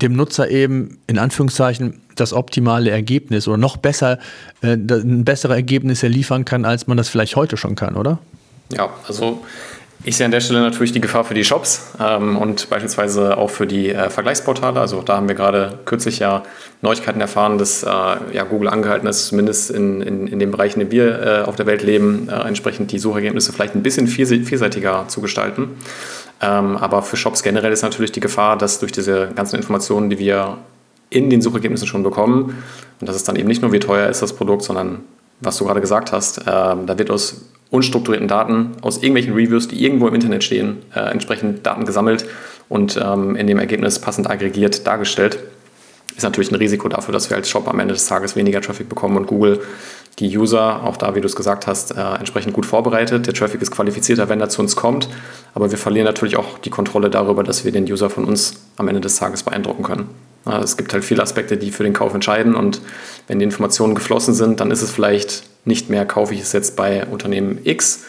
S1: dem Nutzer eben in Anführungszeichen das optimale Ergebnis oder noch besser, äh, ein bessere Ergebnisse liefern kann, als man das vielleicht heute schon kann, oder?
S2: Ja, also ich sehe an der Stelle natürlich die Gefahr für die Shops ähm, und beispielsweise auch für die äh, Vergleichsportale. Also da haben wir gerade kürzlich ja Neuigkeiten erfahren, dass äh, ja, Google angehalten ist, zumindest in, in, in den Bereichen, in denen wir äh, auf der Welt leben, äh, entsprechend die Suchergebnisse vielleicht ein bisschen vielseitiger zu gestalten. Ähm, aber für Shops generell ist natürlich die Gefahr, dass durch diese ganzen Informationen, die wir in den Suchergebnissen schon bekommen, und das ist dann eben nicht nur, wie teuer ist das Produkt, sondern was du gerade gesagt hast, äh, da wird aus unstrukturierten Daten, aus irgendwelchen Reviews, die irgendwo im Internet stehen, äh, entsprechend Daten gesammelt und ähm, in dem Ergebnis passend aggregiert dargestellt. Ist natürlich ein Risiko dafür, dass wir als Shop am Ende des Tages weniger Traffic bekommen und Google die User, auch da, wie du es gesagt hast, äh, entsprechend gut vorbereitet. Der Traffic ist qualifizierter, wenn er zu uns kommt, aber wir verlieren natürlich auch die Kontrolle darüber, dass wir den User von uns am Ende des Tages beeindrucken können. Äh, es gibt halt viele Aspekte, die für den Kauf entscheiden und wenn die Informationen geflossen sind, dann ist es vielleicht nicht mehr, kaufe ich es jetzt bei Unternehmen X,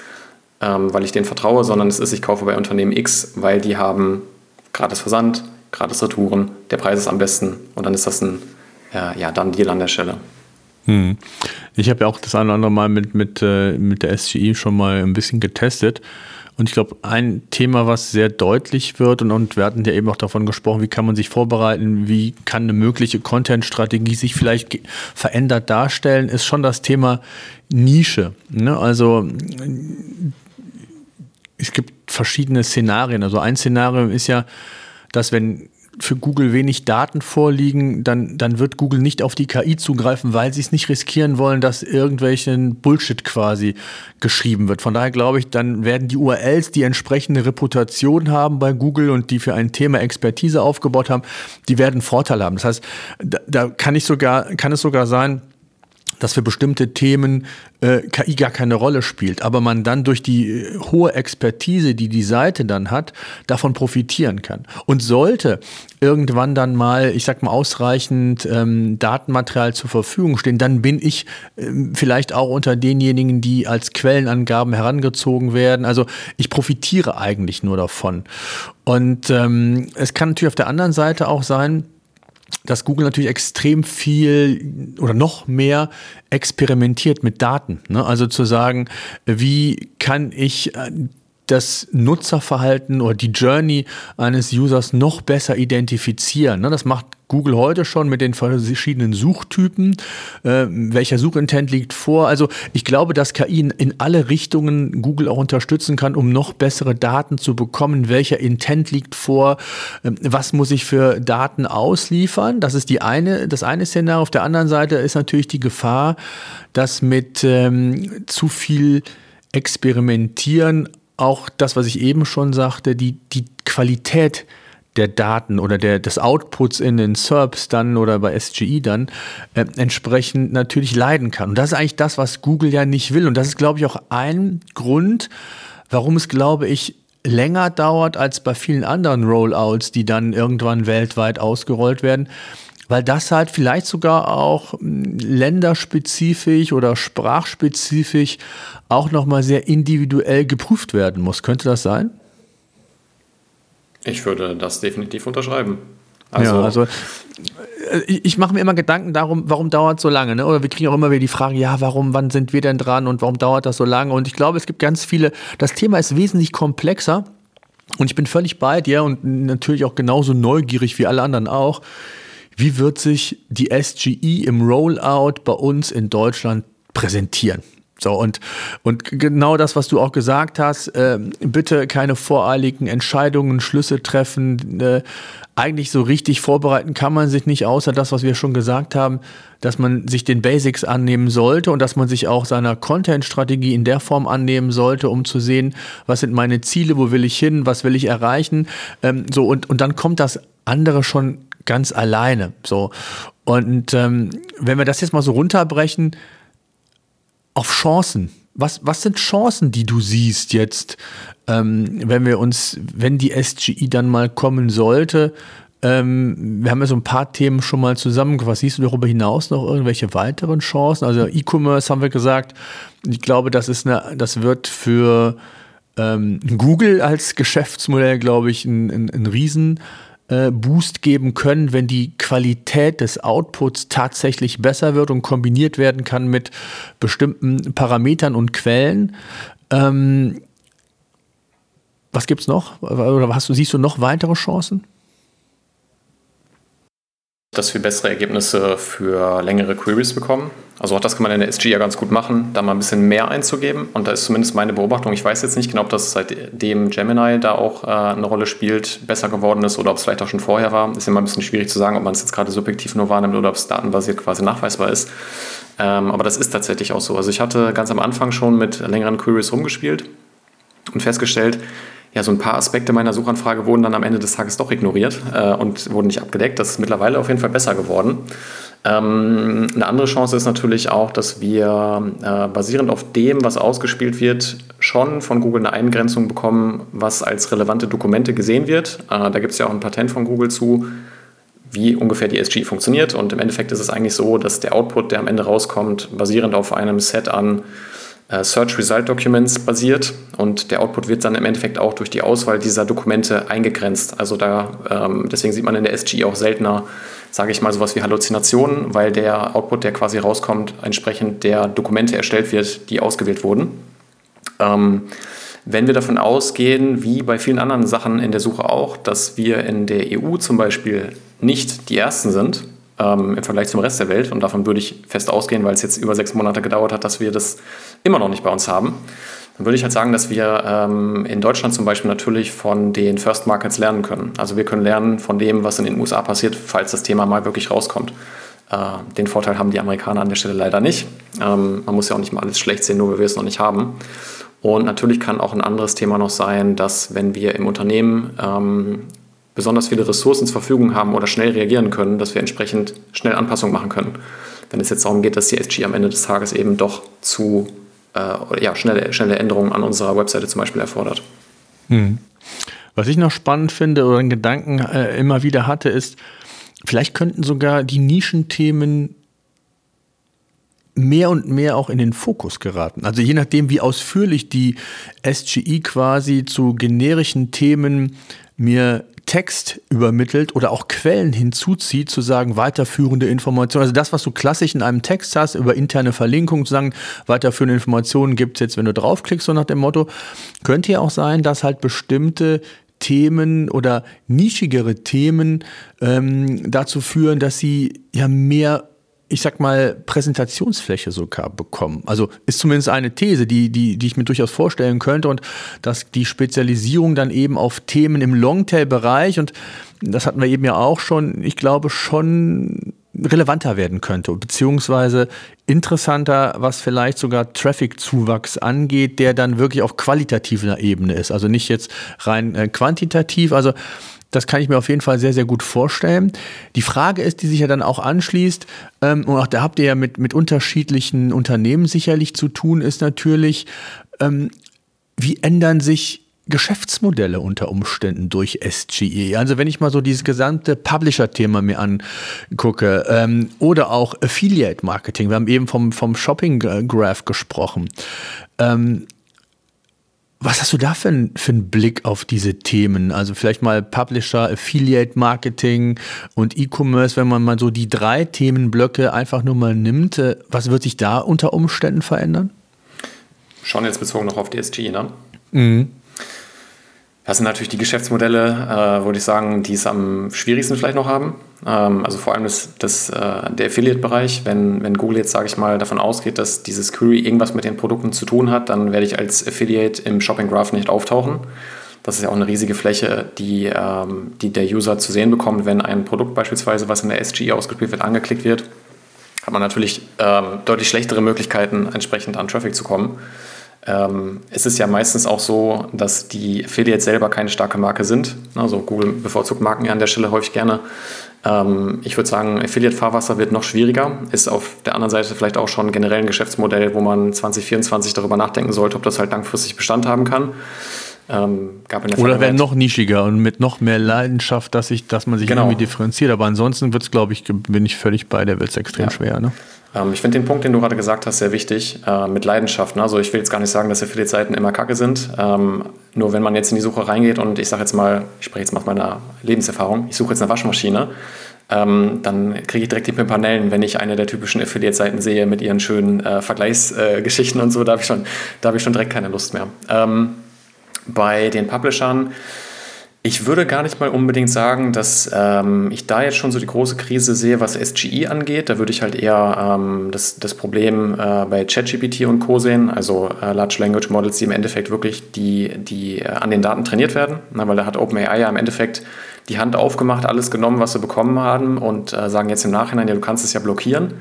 S2: ähm, weil ich denen vertraue, sondern es ist, ich kaufe bei Unternehmen X, weil die haben gratis Versand, gratis Retouren, der Preis ist am besten und dann ist das ein äh, ja, dann Deal an der Stelle.
S1: Hm. Ich habe ja auch das eine oder andere Mal mit, mit, äh, mit der SGI schon mal ein bisschen getestet. Und ich glaube, ein Thema, was sehr deutlich wird, und, und wir hatten ja eben auch davon gesprochen, wie kann man sich vorbereiten, wie kann eine mögliche Content-Strategie sich vielleicht verändert darstellen, ist schon das Thema Nische. Ne? Also es gibt verschiedene Szenarien. Also ein Szenario ist ja, dass wenn für Google wenig Daten vorliegen, dann, dann wird Google nicht auf die KI zugreifen, weil sie es nicht riskieren wollen, dass irgendwelchen Bullshit quasi geschrieben wird. Von daher glaube ich, dann werden die URLs, die entsprechende Reputation haben bei Google und die für ein Thema Expertise aufgebaut haben, die werden Vorteil haben. Das heißt, da, da kann ich sogar, kann es sogar sein, dass für bestimmte Themen äh, KI gar keine Rolle spielt, aber man dann durch die äh, hohe Expertise, die die Seite dann hat, davon profitieren kann. Und sollte irgendwann dann mal, ich sag mal, ausreichend ähm, Datenmaterial zur Verfügung stehen, dann bin ich ähm, vielleicht auch unter denjenigen, die als Quellenangaben herangezogen werden. Also ich profitiere eigentlich nur davon. Und ähm, es kann natürlich auf der anderen Seite auch sein, dass Google natürlich extrem viel oder noch mehr experimentiert mit Daten. Ne? Also zu sagen, wie kann ich äh, das Nutzerverhalten oder die Journey eines Users noch besser identifizieren. Ne? Das macht Google heute schon mit den verschiedenen Suchtypen. Äh, welcher Suchintent liegt vor? Also ich glaube, dass KI in, in, alle Richtungen Google auch unterstützen kann, um noch bessere Daten zu bekommen. Welcher Intent liegt vor? Ähm, was muss ich für Daten ausliefern? Das ist die eine, das eine Szenario. Auf der anderen Seite ist natürlich die Gefahr, dass mit ähm, zu viel Experimentieren auch das, was ich eben schon sagte, die, die Qualität der Daten oder der, des Outputs in den SERPs dann oder bei SGI dann äh, entsprechend natürlich leiden kann. Und das ist eigentlich das, was Google ja nicht will. Und das ist, glaube ich, auch ein Grund, warum es, glaube ich, länger dauert als bei vielen anderen Rollouts, die dann irgendwann weltweit ausgerollt werden, weil das halt vielleicht sogar auch hm, länderspezifisch oder sprachspezifisch auch nochmal sehr individuell geprüft werden muss. Könnte das sein?
S2: Ich würde das definitiv unterschreiben.
S1: Also, ja, also äh, ich mache mir immer Gedanken darum, warum dauert es so lange? Ne? Oder wir kriegen auch immer wieder die Frage, ja, warum, wann sind wir denn dran und warum dauert das so lange? Und ich glaube, es gibt ganz viele, das Thema ist wesentlich komplexer und ich bin völlig bei dir und natürlich auch genauso neugierig wie alle anderen auch wie wird sich die SGE im Rollout bei uns in Deutschland präsentieren? So, und, und genau das, was du auch gesagt hast, äh, bitte keine voreiligen Entscheidungen, Schlüsse treffen. Äh, eigentlich so richtig vorbereiten kann man sich nicht, außer das, was wir schon gesagt haben, dass man sich den Basics annehmen sollte und dass man sich auch seiner Content-Strategie in der Form annehmen sollte, um zu sehen, was sind meine Ziele, wo will ich hin, was will ich erreichen. Ähm, so, und, und dann kommt das andere schon ganz alleine. So. Und ähm, wenn wir das jetzt mal so runterbrechen, auf Chancen. Was, was sind Chancen, die du siehst jetzt, ähm, wenn wir uns, wenn die SGI dann mal kommen sollte? Ähm, wir haben ja so ein paar Themen schon mal zusammengefasst. Siehst du darüber hinaus noch irgendwelche weiteren Chancen? Also E-Commerce haben wir gesagt. Ich glaube, das ist eine, das wird für ähm, Google als Geschäftsmodell, glaube ich, ein, ein, ein Riesen äh, Boost geben können, wenn die Qualität des Outputs tatsächlich besser wird und kombiniert werden kann mit bestimmten Parametern und Quellen. Ähm, was gibt es noch? Oder hast du, siehst du noch weitere Chancen?
S2: Dass wir bessere Ergebnisse für längere Queries bekommen. Also auch das kann man in der SG ja ganz gut machen, da mal ein bisschen mehr einzugeben. Und da ist zumindest meine Beobachtung, ich weiß jetzt nicht genau, ob das seitdem Gemini da auch äh, eine Rolle spielt, besser geworden ist oder ob es vielleicht auch schon vorher war. Ist immer ein bisschen schwierig zu sagen, ob man es jetzt gerade subjektiv nur wahrnimmt oder ob es datenbasiert quasi nachweisbar ist. Ähm, aber das ist tatsächlich auch so. Also ich hatte ganz am Anfang schon mit längeren Queries rumgespielt und festgestellt, ja, so ein paar Aspekte meiner Suchanfrage wurden dann am Ende des Tages doch ignoriert äh, und wurden nicht abgedeckt. Das ist mittlerweile auf jeden Fall besser geworden. Ähm, eine andere Chance ist natürlich auch, dass wir äh, basierend auf dem, was ausgespielt wird, schon von Google eine Eingrenzung bekommen, was als relevante Dokumente gesehen wird. Äh, da gibt es ja auch ein Patent von Google zu, wie ungefähr die SG funktioniert. Und im Endeffekt ist es eigentlich so, dass der Output, der am Ende rauskommt, basierend auf einem Set an Search Result Documents basiert und der Output wird dann im Endeffekt auch durch die Auswahl dieser Dokumente eingegrenzt. Also da, ähm, deswegen sieht man in der SG auch seltener, sage ich mal, sowas wie Halluzinationen, weil der Output, der quasi rauskommt, entsprechend der Dokumente erstellt wird, die ausgewählt wurden. Ähm, wenn wir davon ausgehen, wie bei vielen anderen Sachen in der Suche auch, dass wir in der EU zum Beispiel nicht die Ersten sind, ähm, im Vergleich zum Rest der Welt. Und davon würde ich fest ausgehen, weil es jetzt über sechs Monate gedauert hat, dass wir das immer noch nicht bei uns haben. Dann würde ich halt sagen, dass wir ähm, in Deutschland zum Beispiel natürlich von den First Markets lernen können. Also wir können lernen von dem, was in den USA passiert, falls das Thema mal wirklich rauskommt. Äh, den Vorteil haben die Amerikaner an der Stelle leider nicht. Ähm, man muss ja auch nicht mal alles schlecht sehen, nur weil wir es noch nicht haben. Und natürlich kann auch ein anderes Thema noch sein, dass wenn wir im Unternehmen ähm, besonders viele Ressourcen zur Verfügung haben oder schnell reagieren können, dass wir entsprechend schnell Anpassungen machen können. Wenn es jetzt darum geht, dass die SG am Ende des Tages eben doch zu äh, ja, schnelle, schnelle Änderungen an unserer Webseite zum Beispiel erfordert.
S1: Hm. Was ich noch spannend finde oder einen Gedanken äh, immer wieder hatte, ist, vielleicht könnten sogar die Nischenthemen mehr und mehr auch in den Fokus geraten. Also je nachdem, wie ausführlich die SGI quasi zu generischen Themen mir Text übermittelt oder auch Quellen hinzuzieht, zu sagen, weiterführende Informationen. Also das, was du klassisch in einem Text hast, über interne Verlinkungen, zu sagen, weiterführende Informationen gibt es jetzt, wenn du draufklickst, so nach dem Motto. Könnte ja auch sein, dass halt bestimmte Themen oder nischigere Themen ähm, dazu führen, dass sie ja mehr ich sag mal, Präsentationsfläche sogar bekommen. Also ist zumindest eine These, die, die, die ich mir durchaus vorstellen könnte und dass die Spezialisierung dann eben auf Themen im Longtail-Bereich und das hatten wir eben ja auch schon, ich glaube schon relevanter werden könnte, beziehungsweise interessanter, was vielleicht sogar Traffic-Zuwachs angeht, der dann wirklich auf qualitativer Ebene ist. Also nicht jetzt rein äh, quantitativ. Also das kann ich mir auf jeden Fall sehr, sehr gut vorstellen. Die Frage ist, die sich ja dann auch anschließt, ähm, und auch da habt ihr ja mit, mit unterschiedlichen Unternehmen sicherlich zu tun, ist natürlich, ähm, wie ändern sich Geschäftsmodelle unter Umständen durch SGE. Also wenn ich mal so dieses gesamte Publisher-Thema mir angucke ähm, oder auch Affiliate-Marketing, wir haben eben vom, vom Shopping-Graph gesprochen. Ähm, was hast du da für, ein, für einen Blick auf diese Themen? Also vielleicht mal Publisher, Affiliate Marketing und E-Commerce, wenn man mal so die drei Themenblöcke einfach nur mal nimmt, äh, was wird sich da unter Umständen verändern?
S2: Schon jetzt bezogen noch auf die SGE, ne? Mhm. Das sind natürlich die Geschäftsmodelle, äh, würde ich sagen, die es am schwierigsten vielleicht noch haben. Ähm, also vor allem das, das, äh, der Affiliate-Bereich. Wenn, wenn Google jetzt, sage ich mal, davon ausgeht, dass dieses Query irgendwas mit den Produkten zu tun hat, dann werde ich als Affiliate im Shopping Graph nicht auftauchen. Das ist ja auch eine riesige Fläche, die, ähm, die der User zu sehen bekommt, wenn ein Produkt beispielsweise, was in der SGE ausgespielt wird, angeklickt wird. Hat man natürlich ähm, deutlich schlechtere Möglichkeiten, entsprechend an Traffic zu kommen. Ähm, es ist ja meistens auch so, dass die Affiliates selber keine starke Marke sind. Also Google bevorzugt Marken ja an der Stelle häufig gerne. Ähm, ich würde sagen, Affiliate-Fahrwasser wird noch schwieriger. Ist auf der anderen Seite vielleicht auch schon generell ein Geschäftsmodell, wo man 2024 darüber nachdenken sollte, ob das halt langfristig Bestand haben kann.
S1: Ähm, Oder werden noch nischiger und mit noch mehr Leidenschaft, dass, ich, dass man sich genau. irgendwie differenziert. Aber ansonsten wird es, glaube ich, bin ich völlig bei, der wird es extrem ja. schwer. Ne?
S2: Ähm, ich finde den Punkt, den du gerade gesagt hast, sehr wichtig, äh, mit Leidenschaft. Ne? Also ich will jetzt gar nicht sagen, dass Affiliate-Seiten immer kacke sind. Ähm, nur wenn man jetzt in die Suche reingeht und ich sage jetzt mal, ich spreche jetzt mal aus meiner Lebenserfahrung, ich suche jetzt eine Waschmaschine, ähm, dann kriege ich direkt die Pimpanellen, wenn ich eine der typischen Affiliate-Seiten sehe mit ihren schönen äh, Vergleichsgeschichten äh, *laughs* und so, da habe ich, schon, hab ich schon direkt keine Lust mehr. Ähm, bei den Publishern ich würde gar nicht mal unbedingt sagen, dass ähm, ich da jetzt schon so die große Krise sehe, was SGE angeht. Da würde ich halt eher ähm, das, das Problem äh, bei ChatGPT und Co. sehen, also äh, Large Language Models, die im Endeffekt wirklich die, die äh, an den Daten trainiert werden. Na, weil da hat OpenAI ja im Endeffekt die Hand aufgemacht, alles genommen, was sie bekommen haben und äh, sagen jetzt im Nachhinein, ja, du kannst es ja blockieren.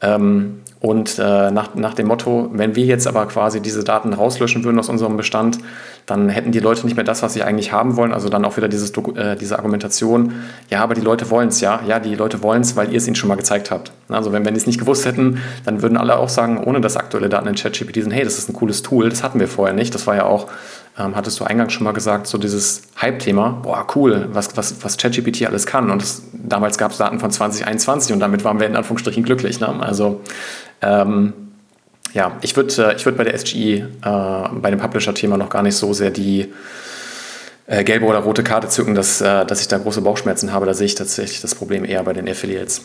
S2: Ähm, und äh, nach, nach dem Motto, wenn wir jetzt aber quasi diese Daten rauslöschen würden aus unserem Bestand, dann hätten die Leute nicht mehr das, was sie eigentlich haben wollen. Also dann auch wieder dieses, äh, diese Argumentation, ja, aber die Leute wollen es ja. Ja, die Leute wollen es, weil ihr es ihnen schon mal gezeigt habt. Also wenn, wenn die es nicht gewusst hätten, dann würden alle auch sagen, ohne dass aktuelle Daten in ChatGPT sind, hey, das ist ein cooles Tool, das hatten wir vorher nicht. Das war ja auch, ähm, hattest du eingangs schon mal gesagt, so dieses Hype-Thema, boah, cool, was, was, was ChatGPT alles kann. Und das, damals gab es Daten von 2021 und damit waren wir in Anführungsstrichen glücklich. Ne? Also ähm, ja, ich würde äh, ich würd bei der SGE, äh, bei dem Publisher-Thema noch gar nicht so sehr die äh, gelbe oder rote Karte zücken, dass, äh, dass ich da große Bauchschmerzen habe. Da sehe ich tatsächlich das Problem eher bei den Affiliates.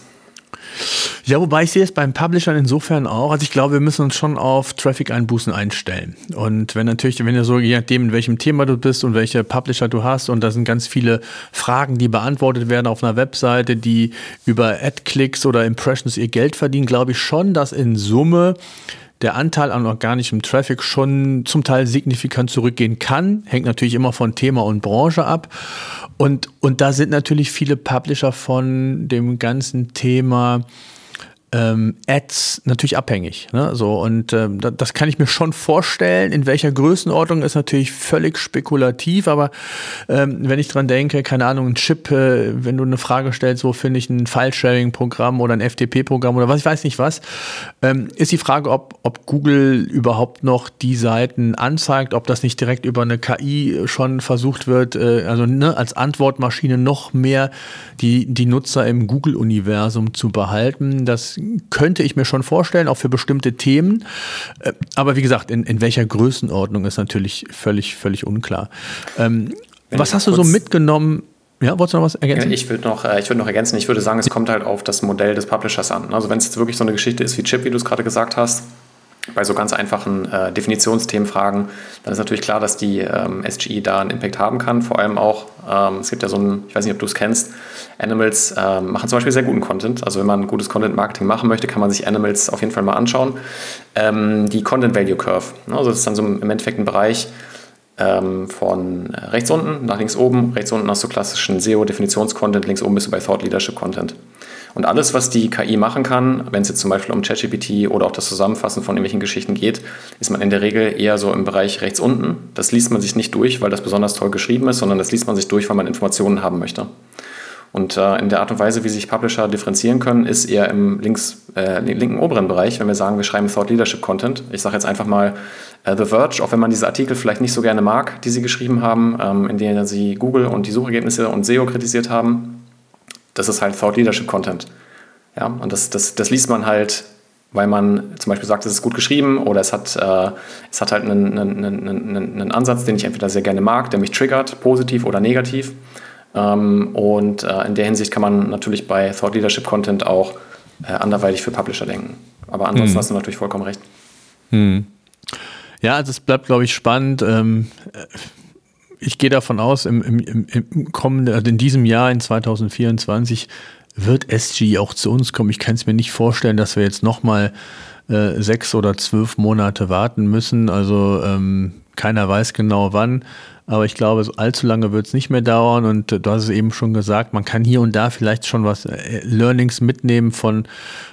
S1: Ja, wobei ich sehe es beim Publishern insofern auch. Also ich glaube, wir müssen uns schon auf Traffic-Einbußen einstellen. Und wenn natürlich, wenn du so, je nachdem, in welchem Thema du bist und welche Publisher du hast, und da sind ganz viele Fragen, die beantwortet werden auf einer Webseite, die über Ad-Clicks oder Impressions ihr Geld verdienen, glaube ich schon, dass in Summe der Anteil an organischem Traffic schon zum Teil signifikant zurückgehen kann. Hängt natürlich immer von Thema und Branche ab. Und, und da sind natürlich viele Publisher von dem ganzen Thema ähm, Ads natürlich abhängig. Ne? So, und ähm, das kann ich mir schon vorstellen. In welcher Größenordnung ist natürlich völlig spekulativ, aber ähm, wenn ich dran denke, keine Ahnung, ein Chip, äh, wenn du eine Frage stellst, wo finde ich ein File-Sharing-Programm oder ein FTP-Programm oder was, ich weiß nicht was, ähm, ist die Frage, ob, ob Google überhaupt noch die Seiten anzeigt, ob das nicht direkt über eine KI schon versucht wird, äh, also ne, als Antwortmaschine noch mehr die, die Nutzer im Google-Universum zu behalten. Das könnte ich mir schon vorstellen, auch für bestimmte Themen. Äh, aber wie gesagt, in, in welcher Größenordnung ist natürlich völlig, völlig unklar. Ähm, was hast du so mitgenommen? Ja, wolltest du noch was ergänzen?
S2: Ich würde noch, äh, würd noch ergänzen, ich würde sagen, es kommt halt auf das Modell des Publishers an. Also wenn es jetzt wirklich so eine Geschichte ist wie Chip, wie du es gerade gesagt hast, bei so ganz einfachen äh, Definitionsthemenfragen, dann ist natürlich klar, dass die ähm, SGE da einen Impact haben kann. Vor allem auch, ähm, es gibt ja so ein, ich weiß nicht, ob du es kennst, Animals äh, machen zum Beispiel sehr guten Content. Also wenn man gutes Content-Marketing machen möchte, kann man sich Animals auf jeden Fall mal anschauen. Ähm, die Content Value Curve, ne? also das ist dann so im Endeffekt ein Bereich, ähm, von rechts unten nach links oben. Rechts unten hast du klassischen SEO-Definitions-Content, links oben bist du bei Thought Leadership-Content. Und alles, was die KI machen kann, wenn es jetzt zum Beispiel um ChatGPT oder auch das Zusammenfassen von irgendwelchen Geschichten geht, ist man in der Regel eher so im Bereich rechts unten. Das liest man sich nicht durch, weil das besonders toll geschrieben ist, sondern das liest man sich durch, weil man Informationen haben möchte. Und äh, in der Art und Weise, wie sich Publisher differenzieren können, ist eher im links, äh, linken oberen Bereich, wenn wir sagen, wir schreiben Thought Leadership Content. Ich sage jetzt einfach mal äh, The Verge, auch wenn man diese Artikel vielleicht nicht so gerne mag, die sie geschrieben haben, ähm, in denen sie Google und die Suchergebnisse und SEO kritisiert haben, das ist halt Thought Leadership Content. Ja, und das, das, das liest man halt, weil man zum Beispiel sagt, es ist gut geschrieben oder es hat, äh, es hat halt einen, einen, einen, einen Ansatz, den ich entweder sehr gerne mag, der mich triggert, positiv oder negativ. Ähm, und äh, in der Hinsicht kann man natürlich bei Thought Leadership Content auch äh, anderweitig für Publisher denken. Aber ansonsten hm. hast du natürlich vollkommen recht.
S1: Hm. Ja, also es bleibt, glaube ich, spannend. Ähm, ich gehe davon aus, im, im, im kommenden, also in diesem Jahr, in 2024, wird SG auch zu uns kommen. Ich kann es mir nicht vorstellen, dass wir jetzt nochmal äh, sechs oder zwölf Monate warten müssen. Also ähm, keiner weiß genau wann. Aber ich glaube, allzu lange wird es nicht mehr dauern. Und du hast es eben schon gesagt, man kann hier und da vielleicht schon was äh, Learnings mitnehmen von,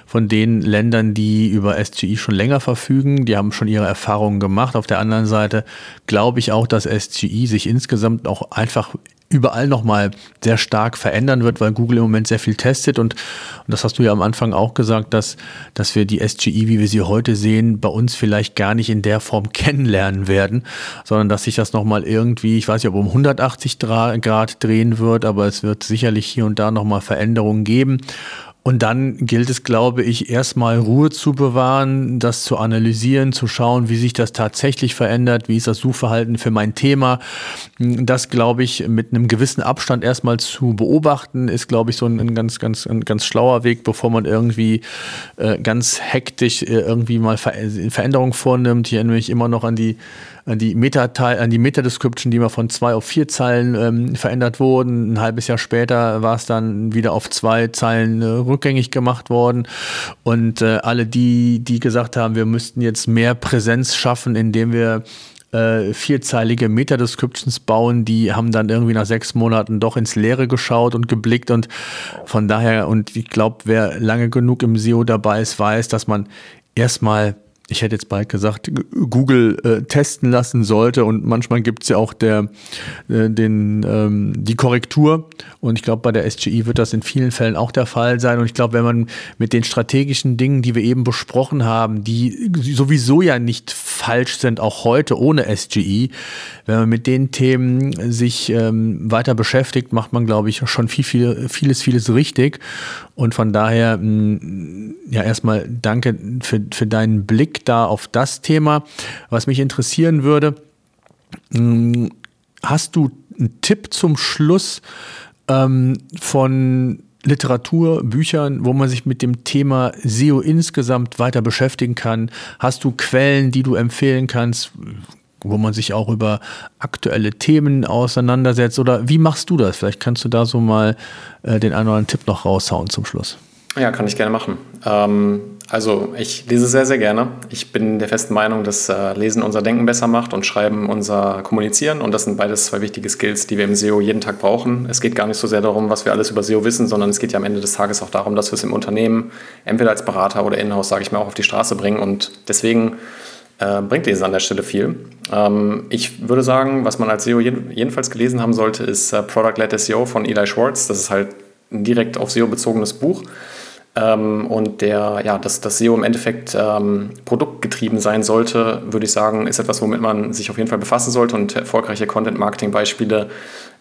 S1: von den Ländern, die über SGI schon länger verfügen. Die haben schon ihre Erfahrungen gemacht. Auf der anderen Seite glaube ich auch, dass SGI sich insgesamt auch einfach überall nochmal sehr stark verändern wird, weil Google im Moment sehr viel testet und, und das hast du ja am Anfang auch gesagt, dass, dass wir die SGI, wie wir sie heute sehen, bei uns vielleicht gar nicht in der Form *laughs* kennenlernen werden, sondern dass sich das nochmal irgendwie, ich weiß nicht, ob um 180 Grad drehen wird, aber es wird sicherlich hier und da nochmal Veränderungen geben. Und dann gilt es, glaube ich, erstmal Ruhe zu bewahren, das zu analysieren, zu schauen, wie sich das tatsächlich verändert, wie ist das Suchverhalten für mein Thema. Das, glaube ich, mit einem gewissen Abstand erstmal zu beobachten, ist, glaube ich, so ein, ganz, ganz, ein ganz schlauer Weg, bevor man irgendwie äh, ganz hektisch äh, irgendwie mal Ver Veränderungen vornimmt. Ich erinnere mich immer noch an die an die Meta an die Meta-Description, die mal von zwei auf vier Zeilen ähm, verändert wurden. Ein halbes Jahr später war es dann wieder auf zwei Zeilen äh, rückgängig gemacht worden. Und äh, alle die, die gesagt haben, wir müssten jetzt mehr Präsenz schaffen, indem wir äh, vierzeilige Meta-Descriptions bauen, die haben dann irgendwie nach sechs Monaten doch ins Leere geschaut und geblickt und von daher, und ich glaube, wer lange genug im SEO dabei ist, weiß, dass man erstmal ich hätte jetzt bald gesagt, Google äh, testen lassen sollte. Und manchmal gibt es ja auch der, äh, den, ähm, die Korrektur. Und ich glaube, bei der SGI wird das in vielen Fällen auch der Fall sein. Und ich glaube, wenn man mit den strategischen Dingen, die wir eben besprochen haben, die sowieso ja nicht falsch sind, auch heute ohne SGI, wenn man mit den Themen sich ähm, weiter beschäftigt, macht man, glaube ich, schon viel, viel, vieles, vieles richtig. Und von daher, mh, mm, ja, erstmal danke für, für deinen Blick da auf das Thema. Was mich interessieren würde, mh, mm, hast du einen Tipp zum Schluss ähm, von Literatur, Büchern, wo man sich mit dem Thema SEO insgesamt weiter beschäftigen kann? Hast du Quellen, die du empfehlen kannst? wo man sich auch über aktuelle Themen auseinandersetzt? Oder wie machst du das? Vielleicht kannst du da so mal äh, den einen oder anderen Tipp noch raushauen zum Schluss.
S2: Ja, kann ich gerne machen. Ähm, also ich lese sehr, sehr gerne. Ich bin der festen Meinung, dass äh, Lesen unser Denken besser macht und Schreiben unser Kommunizieren. Und das sind beides zwei wichtige Skills, die wir im SEO jeden Tag brauchen. Es geht gar nicht so sehr darum, was wir alles über SEO wissen, sondern es geht ja am Ende des Tages auch darum, dass wir es im Unternehmen, entweder als Berater oder Inhouse, sage ich mal, auch auf die Straße bringen. Und deswegen äh, bringt Lesen an der Stelle viel. Ähm, ich würde sagen, was man als SEO jeden, jedenfalls gelesen haben sollte, ist äh, Product-Led SEO von Eli Schwartz. Das ist halt ein direkt auf SEO bezogenes Buch. Ähm, und der, ja, dass das SEO im Endeffekt ähm, produktgetrieben sein sollte, würde ich sagen, ist etwas, womit man sich auf jeden Fall befassen sollte. Und erfolgreiche Content-Marketing-Beispiele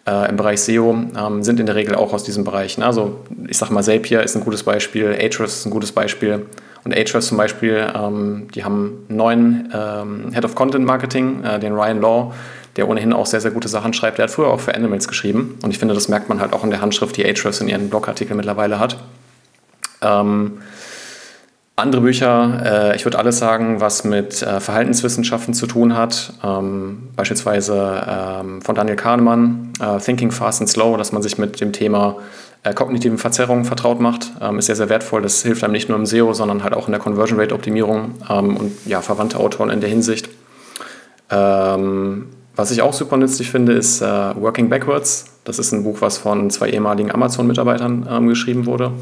S2: äh, im Bereich SEO ähm, sind in der Regel auch aus diesem Bereich. Ne? Also ich sage mal, Zapier ist ein gutes Beispiel, Ahrefs ist ein gutes Beispiel. Und Ahrefs zum Beispiel, ähm, die haben einen neuen ähm, Head of Content Marketing, äh, den Ryan Law. der ohnehin auch sehr, sehr gute Sachen schreibt. Der hat früher auch für Animals geschrieben und ich finde, das merkt man halt auch in der Handschrift, die Ahrefs in ihren Blogartikeln mittlerweile hat. Ähm, andere Bücher, äh, ich würde alles sagen, was mit äh, Verhaltenswissenschaften zu tun hat, ähm, beispielsweise ähm, von Daniel Kahnemann, äh, Thinking Fast and Slow, dass man sich mit dem Thema äh, kognitiven Verzerrungen vertraut macht, ähm, ist sehr, sehr wertvoll. Das hilft einem nicht nur im SEO, sondern halt auch in der Conversion Rate Optimierung ähm, und ja, verwandte Autoren in der Hinsicht. Ähm, was ich auch super nützlich finde, ist äh, Working Backwards. Das ist ein Buch, was von zwei ehemaligen Amazon-Mitarbeitern ähm, geschrieben wurde.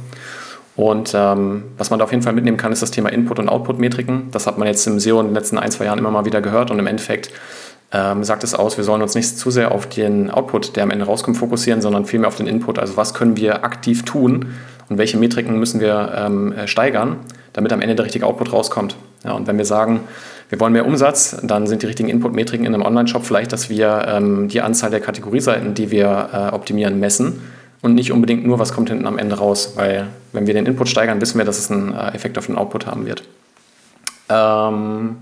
S2: Und ähm, was man da auf jeden Fall mitnehmen kann, ist das Thema Input- und Output-Metriken. Das hat man jetzt im SEO in den letzten ein, zwei Jahren immer mal wieder gehört und im Endeffekt ähm, sagt es aus, wir sollen uns nicht zu sehr auf den Output, der am Ende rauskommt, fokussieren, sondern vielmehr auf den Input. Also was können wir aktiv tun und welche Metriken müssen wir ähm, äh, steigern, damit am Ende der richtige Output rauskommt. Ja, und wenn wir sagen, wir wollen mehr Umsatz, dann sind die richtigen Input-Metriken in einem Online-Shop vielleicht, dass wir ähm, die Anzahl der Kategorieseiten, die wir äh, optimieren, messen und nicht unbedingt nur, was kommt hinten am Ende raus, weil wenn wir den Input steigern, wissen wir, dass es einen äh, Effekt auf den Output haben wird. Ähm,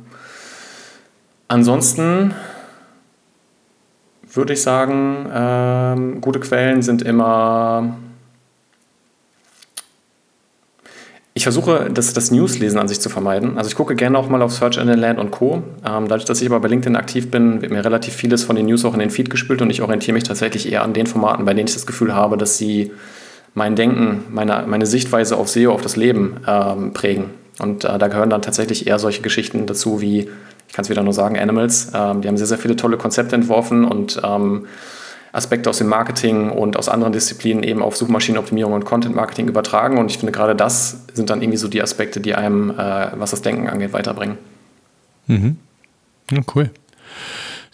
S2: ansonsten würde ich sagen, ähm, gute Quellen sind immer Ich versuche, das, das Newslesen an sich zu vermeiden. Also ich gucke gerne auch mal auf Search Engine Land und Co. Ähm, dadurch, dass ich aber bei LinkedIn aktiv bin, wird mir relativ vieles von den News auch in den Feed gespült und ich orientiere mich tatsächlich eher an den Formaten, bei denen ich das Gefühl habe, dass sie mein Denken, meine, meine Sichtweise auf SEO, auf das Leben ähm, prägen. Und äh, da gehören dann tatsächlich eher solche Geschichten dazu wie, ich kann es wieder nur sagen, Animals. Ähm, die haben sehr, sehr viele tolle Konzepte entworfen und ähm, Aspekte aus dem Marketing und aus anderen Disziplinen eben auf Suchmaschinenoptimierung und Content Marketing übertragen. Und ich finde, gerade das sind dann irgendwie so die Aspekte, die einem, äh, was das Denken angeht, weiterbringen.
S1: Mhm. Ja, cool.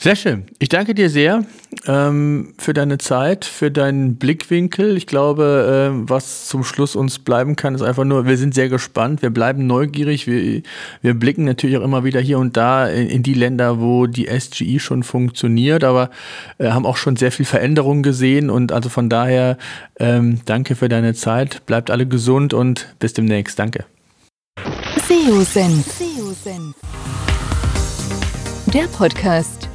S1: Sehr schön. Ich danke dir sehr ähm, für deine Zeit, für deinen Blickwinkel. Ich glaube, äh, was zum Schluss uns bleiben kann, ist einfach nur, wir sind sehr gespannt, wir bleiben neugierig, wir, wir blicken natürlich auch immer wieder hier und da in, in die Länder, wo die SGI schon funktioniert, aber äh, haben auch schon sehr viel Veränderung gesehen und also von daher ähm, danke für deine Zeit, bleibt alle gesund und bis demnächst. Danke.
S3: SEO-Senf. Der Podcast